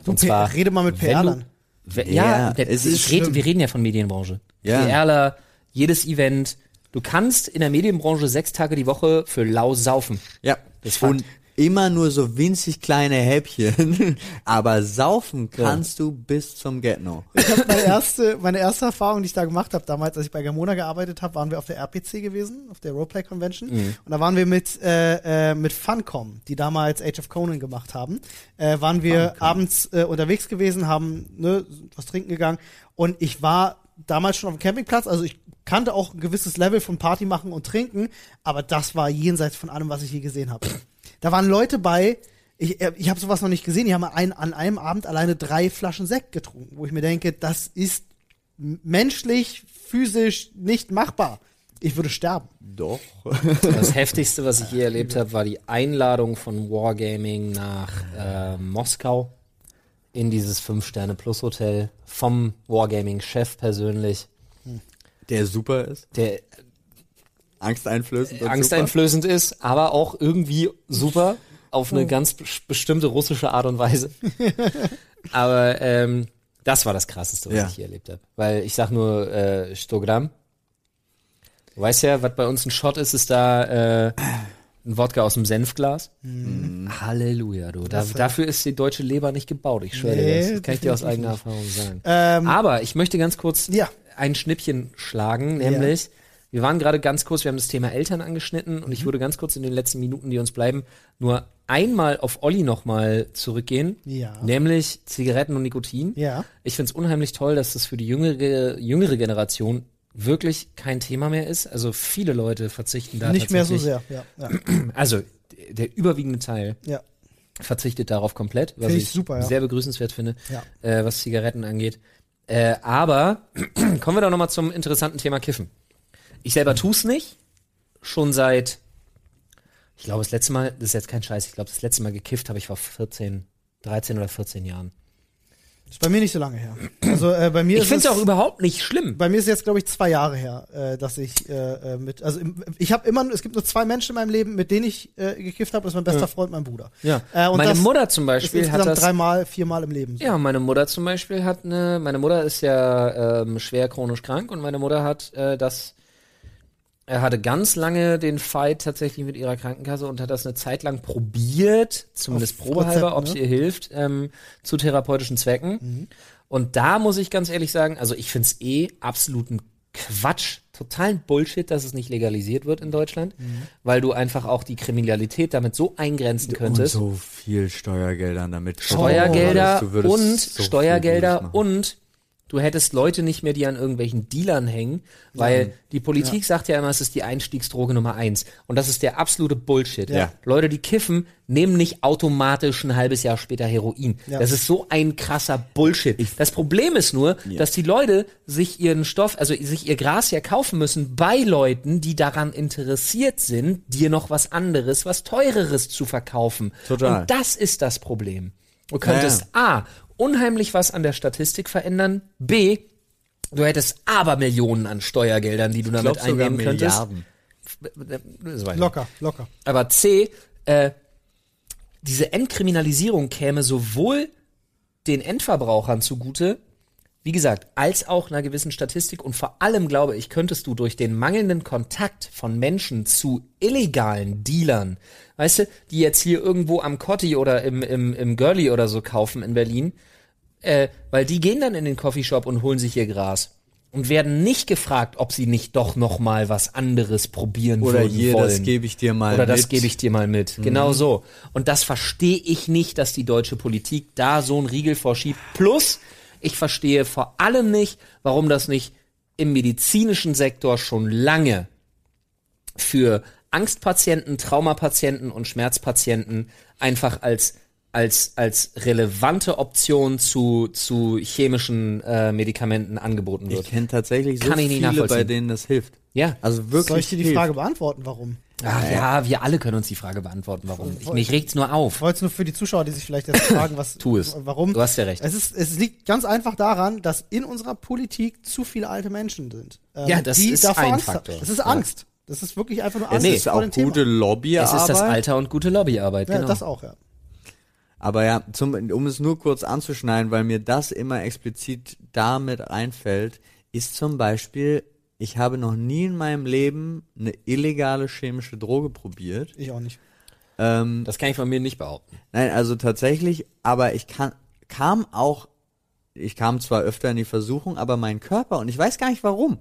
Du, Und zwar, rede mal mit PR-Lern. Ja, Ja, der, es ist red, wir reden ja von Medienbranche. Ja. PRler, jedes Event. Du kannst in der Medienbranche sechs Tage die Woche für lau saufen. Ja. Das. Und immer nur so winzig kleine Häppchen. Aber saufen kannst du bis zum Get-No. Ich hab meine erste, meine erste Erfahrung, die ich da gemacht habe, damals, als ich bei Gamona gearbeitet habe, waren wir auf der RPC gewesen, auf der Roleplay Convention. Und da waren wir mit äh, äh, mit Funcom, die damals Age of Conan gemacht haben, äh, waren wir abends äh, unterwegs gewesen, haben ne, was trinken gegangen. Und ich war damals schon auf dem Campingplatz, also ich kannte auch ein gewisses Level von Party machen und trinken, aber das war jenseits von allem, was ich je gesehen habe. Da waren Leute bei, ich, äh, ich habe sowas noch nicht gesehen, die haben ein, an einem Abend alleine drei Flaschen Sekt getrunken, wo ich mir denke, das ist menschlich, physisch nicht machbar. Ich würde sterben. Doch. Das heftigste, was ich je erlebt habe, war die Einladung von Wargaming nach äh, Moskau in dieses Fünf-Sterne-Plus-Hotel vom Wargaming-Chef persönlich, Der super ist. der Angsteinflößend. angsteinflößend ist, aber auch irgendwie super auf eine ganz bes- bestimmte russische Art und Weise. aber ähm, das war das Krasseste, was Ja. ich je erlebt habe. Weil ich sag nur äh, Stogramm. Du weißt ja, was bei uns ein Shot ist, ist da äh, ein Wodka aus dem Senfglas. Halleluja, du. Da, dafür ist die deutsche Leber nicht gebaut. Ich schwöre dir Nee, das. Das kann ich dir aus eigener Erfahrung sagen. Ähm, Aber ich möchte ganz kurz Ja. ein Schnippchen schlagen, nämlich, wir waren gerade ganz kurz, wir haben das Thema Eltern angeschnitten und ich würde ganz kurz in den letzten Minuten, die uns bleiben, nur einmal auf Olli nochmal zurückgehen, Ja. nämlich Zigaretten und Nikotin. Ja. Ich finde es unheimlich toll, dass das für die jüngere, jüngere Generation wirklich kein Thema mehr ist. Also viele Leute verzichten da nicht mehr so sehr. Ja, ja, Also der- überwiegende Teil ja. verzichtet darauf komplett, was Finde ich ich super, ja. sehr begrüßenswert finde, Ja. äh, was Zigaretten angeht. Äh, aber kommen wir doch nochmal zum interessanten Thema Kiffen. Ich selber tu's nicht, schon seit, ich glaube das letzte Mal, das ist jetzt kein Scheiß, ich glaube das letzte Mal gekifft habe ich vor 14, 13 oder 14 Jahren. Ist bei mir nicht so lange her. Also äh, bei mir Ich ist finde es es auch überhaupt nicht schlimm. bei mir ist jetzt glaube ich zwei Jahre her, äh, dass ich äh, äh, mit also im, ich habe immer es gibt nur zwei Menschen in meinem Leben, mit denen ich äh, gekifft habe, das ist mein bester Freund, mein Bruder. Ja. Äh, und meine das Mutter zum ist Beispiel hat insgesamt das dreimal, viermal im Leben. So. Ja, meine Mutter zum Beispiel hat eine, meine Mutter ist ja ähm, schwer chronisch krank und meine Mutter hat äh, das, er hatte ganz lange den Fight tatsächlich mit ihrer Krankenkasse und hat das eine Zeit lang probiert, zumindest probehalber, ob es ne? ihr hilft, ähm, zu therapeutischen Zwecken. Und da muss ich ganz ehrlich sagen, also ich find's eh absoluten Quatsch, totalen Bullshit, dass es nicht legalisiert wird in Deutschland, weil du einfach auch die Kriminalität damit so eingrenzen Und könntest. so viel Steuergeldern damit. Steuergelder würdest und so Steuergelder und Du hättest Leute nicht mehr, die an irgendwelchen Dealern hängen, weil die Politik sagt ja immer, es ist die Einstiegsdroge Nummer eins. Und das ist der absolute Bullshit. Ja. Leute, die kiffen, nehmen nicht automatisch ein halbes Jahr später Heroin. Ja. Das ist so ein krasser Bullshit. das Problem ist nur, dass die Leute sich ihren Stoff, also sich ihr Gras ja kaufen müssen bei Leuten, die daran interessiert sind, dir noch was anderes, was teureres zu verkaufen. Total. Und das ist das Problem. Du könntest A, unheimlich was an der Statistik verändern, B, du hättest Abermillionen an Steuergeldern, die du Ich damit glaub einnehmen könntest. Milliarden. Locker, locker. Aber C, äh, diese Entkriminalisierung käme sowohl den Endverbrauchern zugute, wie gesagt, als auch einer gewissen Statistik und vor allem glaube ich, könntest du durch den mangelnden Kontakt von Menschen zu illegalen Dealern, weißt du, die jetzt hier irgendwo am Cotti oder im, im, im Girlie oder so kaufen in Berlin, äh, weil die gehen dann in den Coffeeshop und holen sich ihr Gras und werden nicht gefragt, ob sie nicht doch noch mal was anderes probieren Oder würden hier, wollen. das gebe ich dir mal Oder das mit. gebe ich dir mal mit. Genau so. Und das verstehe ich nicht, dass die deutsche Politik da so einen Riegel vorschiebt. Plus, ich verstehe vor allem nicht, warum das nicht im medizinischen Sektor schon lange für Angstpatienten, Traumapatienten und Schmerzpatienten einfach als als als relevante Option zu zu chemischen äh, Medikamenten angeboten wird. Ich kenne tatsächlich so Kann ich nicht viele, bei denen das hilft. Ja. Also wirklich Soll ich dir die hilft. Frage beantworten, warum? Ach ja, wir alle können uns die Frage beantworten, warum. Ich, mich regt's nur Ich auf. wollte es nur für die Zuschauer, die sich vielleicht jetzt fragen, was, Tu es. warum. Du hast ja recht. Es, ist, es liegt ganz einfach daran, dass in unserer Politik zu viele alte Menschen sind. ähm, Ja, das die ist davor ein Angst haben. Faktor. Das ist Ja. Angst. Das ist wirklich einfach nur Es Angst nee, ist vor auch dem Thema. gute Lobbyarbeit. Es ist das Alter und gute Lobbyarbeit, Ja, genau. das auch, ja. Aber ja, zum, um es nur kurz anzuschneiden, weil mir das immer explizit damit einfällt, ist zum Beispiel, ich habe noch nie in meinem Leben eine illegale chemische Droge probiert. Ich auch nicht. Ähm, Das kann ich von mir nicht behaupten. Nein, also tatsächlich, aber ich kann, kam auch, ich kam zwar öfter in die Versuchung, aber mein Körper, und ich weiß gar nicht warum,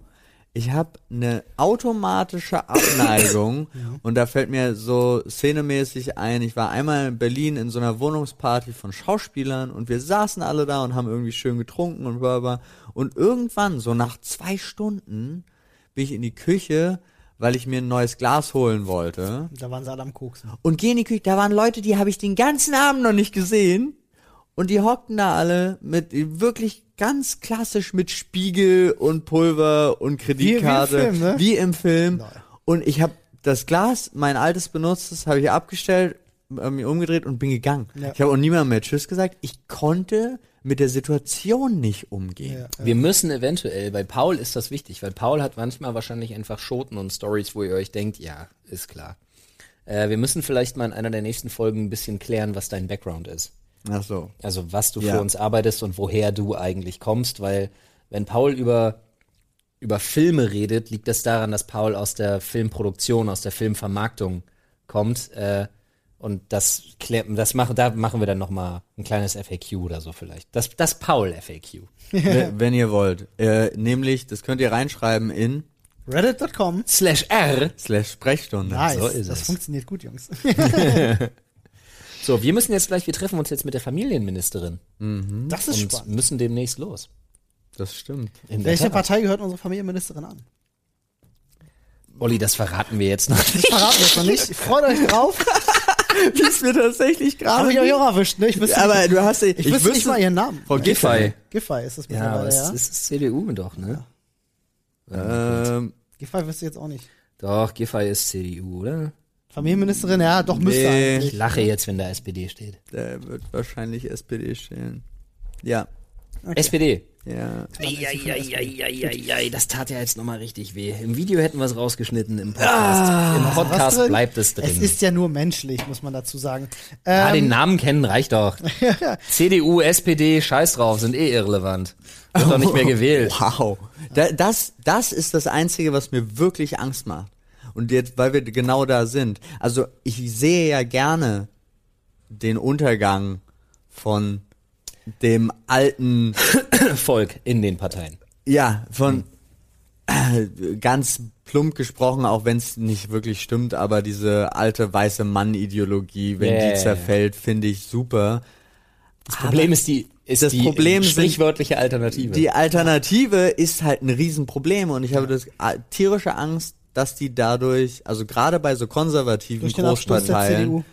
ich habe eine automatische Abneigung und da fällt mir so szenemäßig ein, ich war einmal in Berlin in so einer Wohnungsparty von Schauspielern und wir saßen alle da und haben irgendwie schön getrunken und bla bla. Und irgendwann, so nach zwei Stunden, bin ich in die Küche, weil ich mir ein neues Glas holen wollte. Da waren sie alle am Koksen. Und geh in die Küche, da waren Leute, die habe ich den ganzen Abend noch nicht gesehen. Und die hockten da alle mit wirklich ganz klassisch mit Spiegel und Pulver und Kreditkarte. Wie im Film, ne? Wie im Film. Nein. Und ich habe das Glas, mein altes benutztes, habe ich abgestellt, mich umgedreht und bin gegangen. Ja. Ich habe auch niemandem mehr Tschüss gesagt. Ich konnte mit der Situation nicht umgehen. Ja. Wir müssen eventuell, bei Paul ist das wichtig, weil Paul hat manchmal wahrscheinlich einfach Schoten und Stories, wo ihr euch denkt, ja, ist klar. Äh, wir müssen vielleicht mal in einer der nächsten Folgen ein bisschen klären, was dein Background ist. Ach so. Also was du Ja. für uns arbeitest und woher du eigentlich kommst, weil wenn Paul über über Filme redet, liegt das daran, dass Paul aus der Filmproduktion, aus der Filmvermarktung kommt. Äh, und das klärt, das machen, da machen wir dann noch mal ein kleines FAQ oder so vielleicht. Das, das Paul FAQ. wenn, wenn ihr wollt. Äh, nämlich, das könnt ihr reinschreiben in Reddit.com. Slash R. slash Sprechstunde. Nice. so ist das es. funktioniert gut, Jungs. So, wir müssen jetzt gleich, wir treffen uns jetzt mit der Familienministerin Das ist und spannend. müssen demnächst los. Das stimmt. In Welche. Partei gehört unsere Familienministerin an? Olli, das verraten wir jetzt noch Das nicht. verraten wir jetzt noch nicht. Freut euch drauf. Die ist mir tatsächlich gerade. Habe ich euch auch erwischt, ne? Ich wüsste, aber nicht, du hast ich wüsste nicht mal ihren Namen. Frau Giffey. Giffey ist das Ja, aber mittlerweile, es ja. ist CDU doch, ne? Ähm, Giffey wüsste ich jetzt auch nicht. Doch, Giffey ist CDU, oder? Familienministerin, ja, doch müsste Nee. eigentlich. Ich lache jetzt, wenn da SPD steht. der wird wahrscheinlich SPD stellen. Ja. SPD. Ja. Eieieiei, das tat ja jetzt nochmal richtig weh. Im Video hätten wir es rausgeschnitten, im Podcast. Im Was Podcast bleibt es drin. Es ist ja nur menschlich, muss man dazu sagen. ja, den Ähm, Namen kennen reicht doch. CDU, SPD, scheiß drauf, sind eh irrelevant. Wird doch nicht mehr gewählt. Wow. Da, das, das ist das Einzige, was mir wirklich Angst macht. Und jetzt, weil wir genau da sind. Also, ich sehe ja gerne den Untergang von dem alten Volk in den Parteien. Ja, von äh, ganz plump gesprochen, auch wenn es nicht wirklich stimmt, aber diese alte weiße Mann-Ideologie, wenn ja, die zerfällt, finde ich super. Das Problem ist, die ist das die Problem sprichwörtliche Alternative. Die Alternative ist halt ein Riesenproblem und ich habe das äh, tierische Angst, dass die dadurch, also gerade bei so konservativen Großparteien,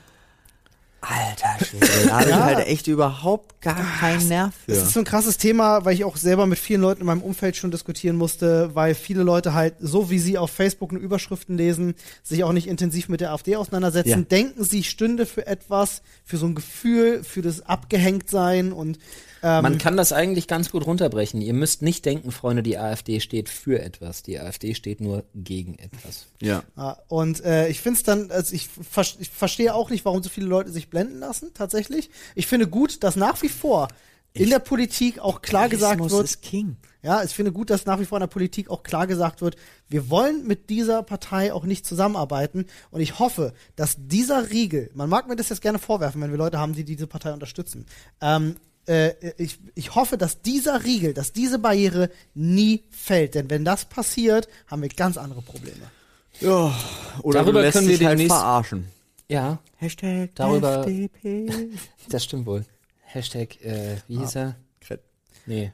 alter Schwede, da habe ich Ja. halt echt überhaupt gar keinen Nerv für. Das ist so ein krasses Thema, weil ich auch selber mit vielen Leuten in meinem Umfeld schon diskutieren musste, weil viele Leute halt, so wie sie auf Facebook nur Überschriften lesen, sich auch nicht intensiv mit der AfD auseinandersetzen, Ja. denken, sie stünde für etwas, für so ein Gefühl, für das Abgehängtsein und ähm, Man kann das eigentlich ganz gut runterbrechen. Ihr müsst nicht denken, Freunde, die AfD steht für etwas. Die AfD steht nur gegen etwas. ja. Ja, und äh, ich finde es dann, also ich, ver ich verstehe auch nicht, warum so viele Leute sich blenden lassen, tatsächlich. Ich finde gut, dass nach wie vor in der Politik auch klar gesagt wird, ist King. ja, ich finde gut, dass nach wie vor in der Politik auch klar gesagt wird, wir wollen mit dieser Partei auch nicht zusammenarbeiten. Und ich hoffe, dass dieser Riegel, man mag mir das jetzt gerne vorwerfen, wenn wir Leute haben, die diese Partei unterstützen. Ähm, äh, ich, ich hoffe, dass dieser Riegel, dass diese Barriere nie fällt. Denn wenn das passiert, haben wir ganz andere Probleme. Ja. Oder Darüber du lässt können wir dich halt verarschen. Ja, Hashtag Darüber- FDP. das stimmt wohl. Hashtag, äh, wie hieß er? Nee.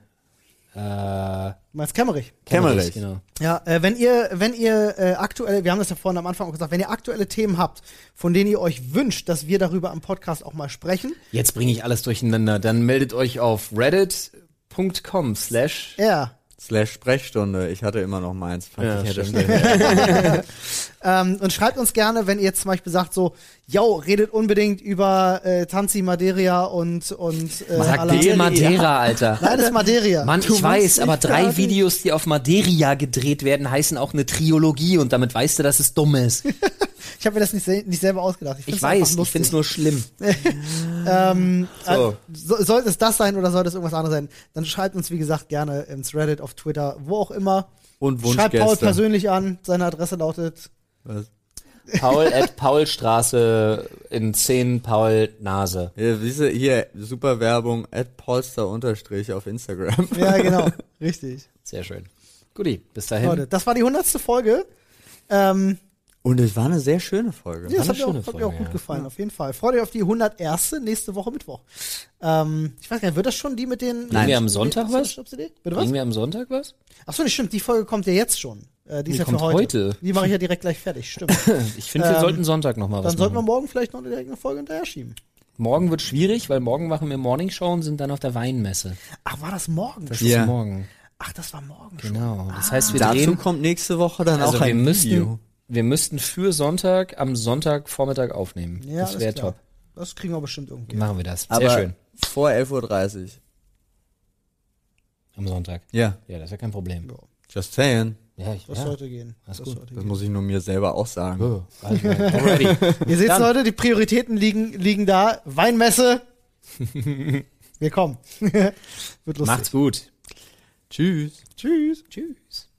Äh, meinst Kemmerich? Kemmerich. Genau. Ja, äh, wenn ihr, wenn ihr äh, aktuelle, wir haben das ja vorhin am Anfang auch gesagt, wenn ihr aktuelle Themen habt, von denen ihr euch wünscht, dass wir darüber am Podcast auch mal sprechen, Jetzt bringe ich alles durcheinander. Dann meldet euch auf reddit.com slash ja, Slash Sprechstunde. Ich hatte immer noch meins. Ja, ähm, und schreibt uns gerne, wenn ihr jetzt zum Beispiel sagt so, yo, redet unbedingt über äh, Tanzi Madeira und und äh, Madeira. Madeira, Alter. Nein, das ist Madeira. Mann, Du ich weiß, aber drei fertig. Videos, die auf Madeira gedreht werden, heißen auch eine Triologie und damit weißt du, dass es dumm ist. Ich habe mir das nicht, sel- nicht selber ausgedacht. Ich, Ich weiß, ich lustig. find's nur schlimm. Ähm, So. äh, so, sollte es das sein oder sollte es irgendwas anderes sein, dann schreibt uns, wie gesagt, gerne ins Reddit, auf Twitter, wo auch immer. Und Schreibt Paul persönlich an. Seine Adresse lautet Was? Paul at Paulstraße in 10 Paul Nase. Ja, du, hier, super Werbung, at Polster unterstrich auf Instagram. Ja, genau. Richtig. Sehr schön. Guti, bis dahin. Leute, das war die hundertste Folge. Ähm, Und es war eine sehr schöne Folge. ja, das eine hat mir, auch, hat mir auch gut ja. gefallen, auf jeden Fall. Freut euch auf die 101. nächste Woche Mittwoch. Ähm, ich weiß gar nicht, wird das schon die mit den... Bringen wir am Sonntag ist was? Bitte was? Bringen wir am Sonntag was? Achso, nicht stimmt, die Folge kommt ja jetzt schon. Äh, die ist Die ja für kommt heute. heute. Die mache ich ja direkt gleich fertig, stimmt. Ich finde, wir Ähm, sollten Sonntag noch mal was Dann sollten wir morgen vielleicht noch direkt eine Folge hinterher schieben. Morgen wird schwierig, weil morgen machen wir Morning Show und sind dann auf der Weinmesse. Ach, war das morgen? Das schon? ist Ja. morgen. Ach, das war morgen schon. Genau. Das heißt, wir Dazu drehen. kommt nächste Woche dann Also auch wir ein müssten, Video. Wir müssten für Sonntag am Sonntagvormittag aufnehmen. Ja, das wäre top. Das kriegen wir bestimmt irgendwie. Machen wir das. Sehr Aber schön. vor 11.30 Uhr. Am Sonntag. Ja, Ja, das ist ja kein Problem. Ja, just saying. Ja, ich das ja. sollte gehen. Das gut. sollte Das gehen. muss ich nur mir selber auch sagen. Oh, also. Ihr seht. Leute, die Prioritäten liegen, liegen da. Weinmesse. wir kommen. Wird lustig. Macht's gut. Tschüss. Tschüss. Tschüss.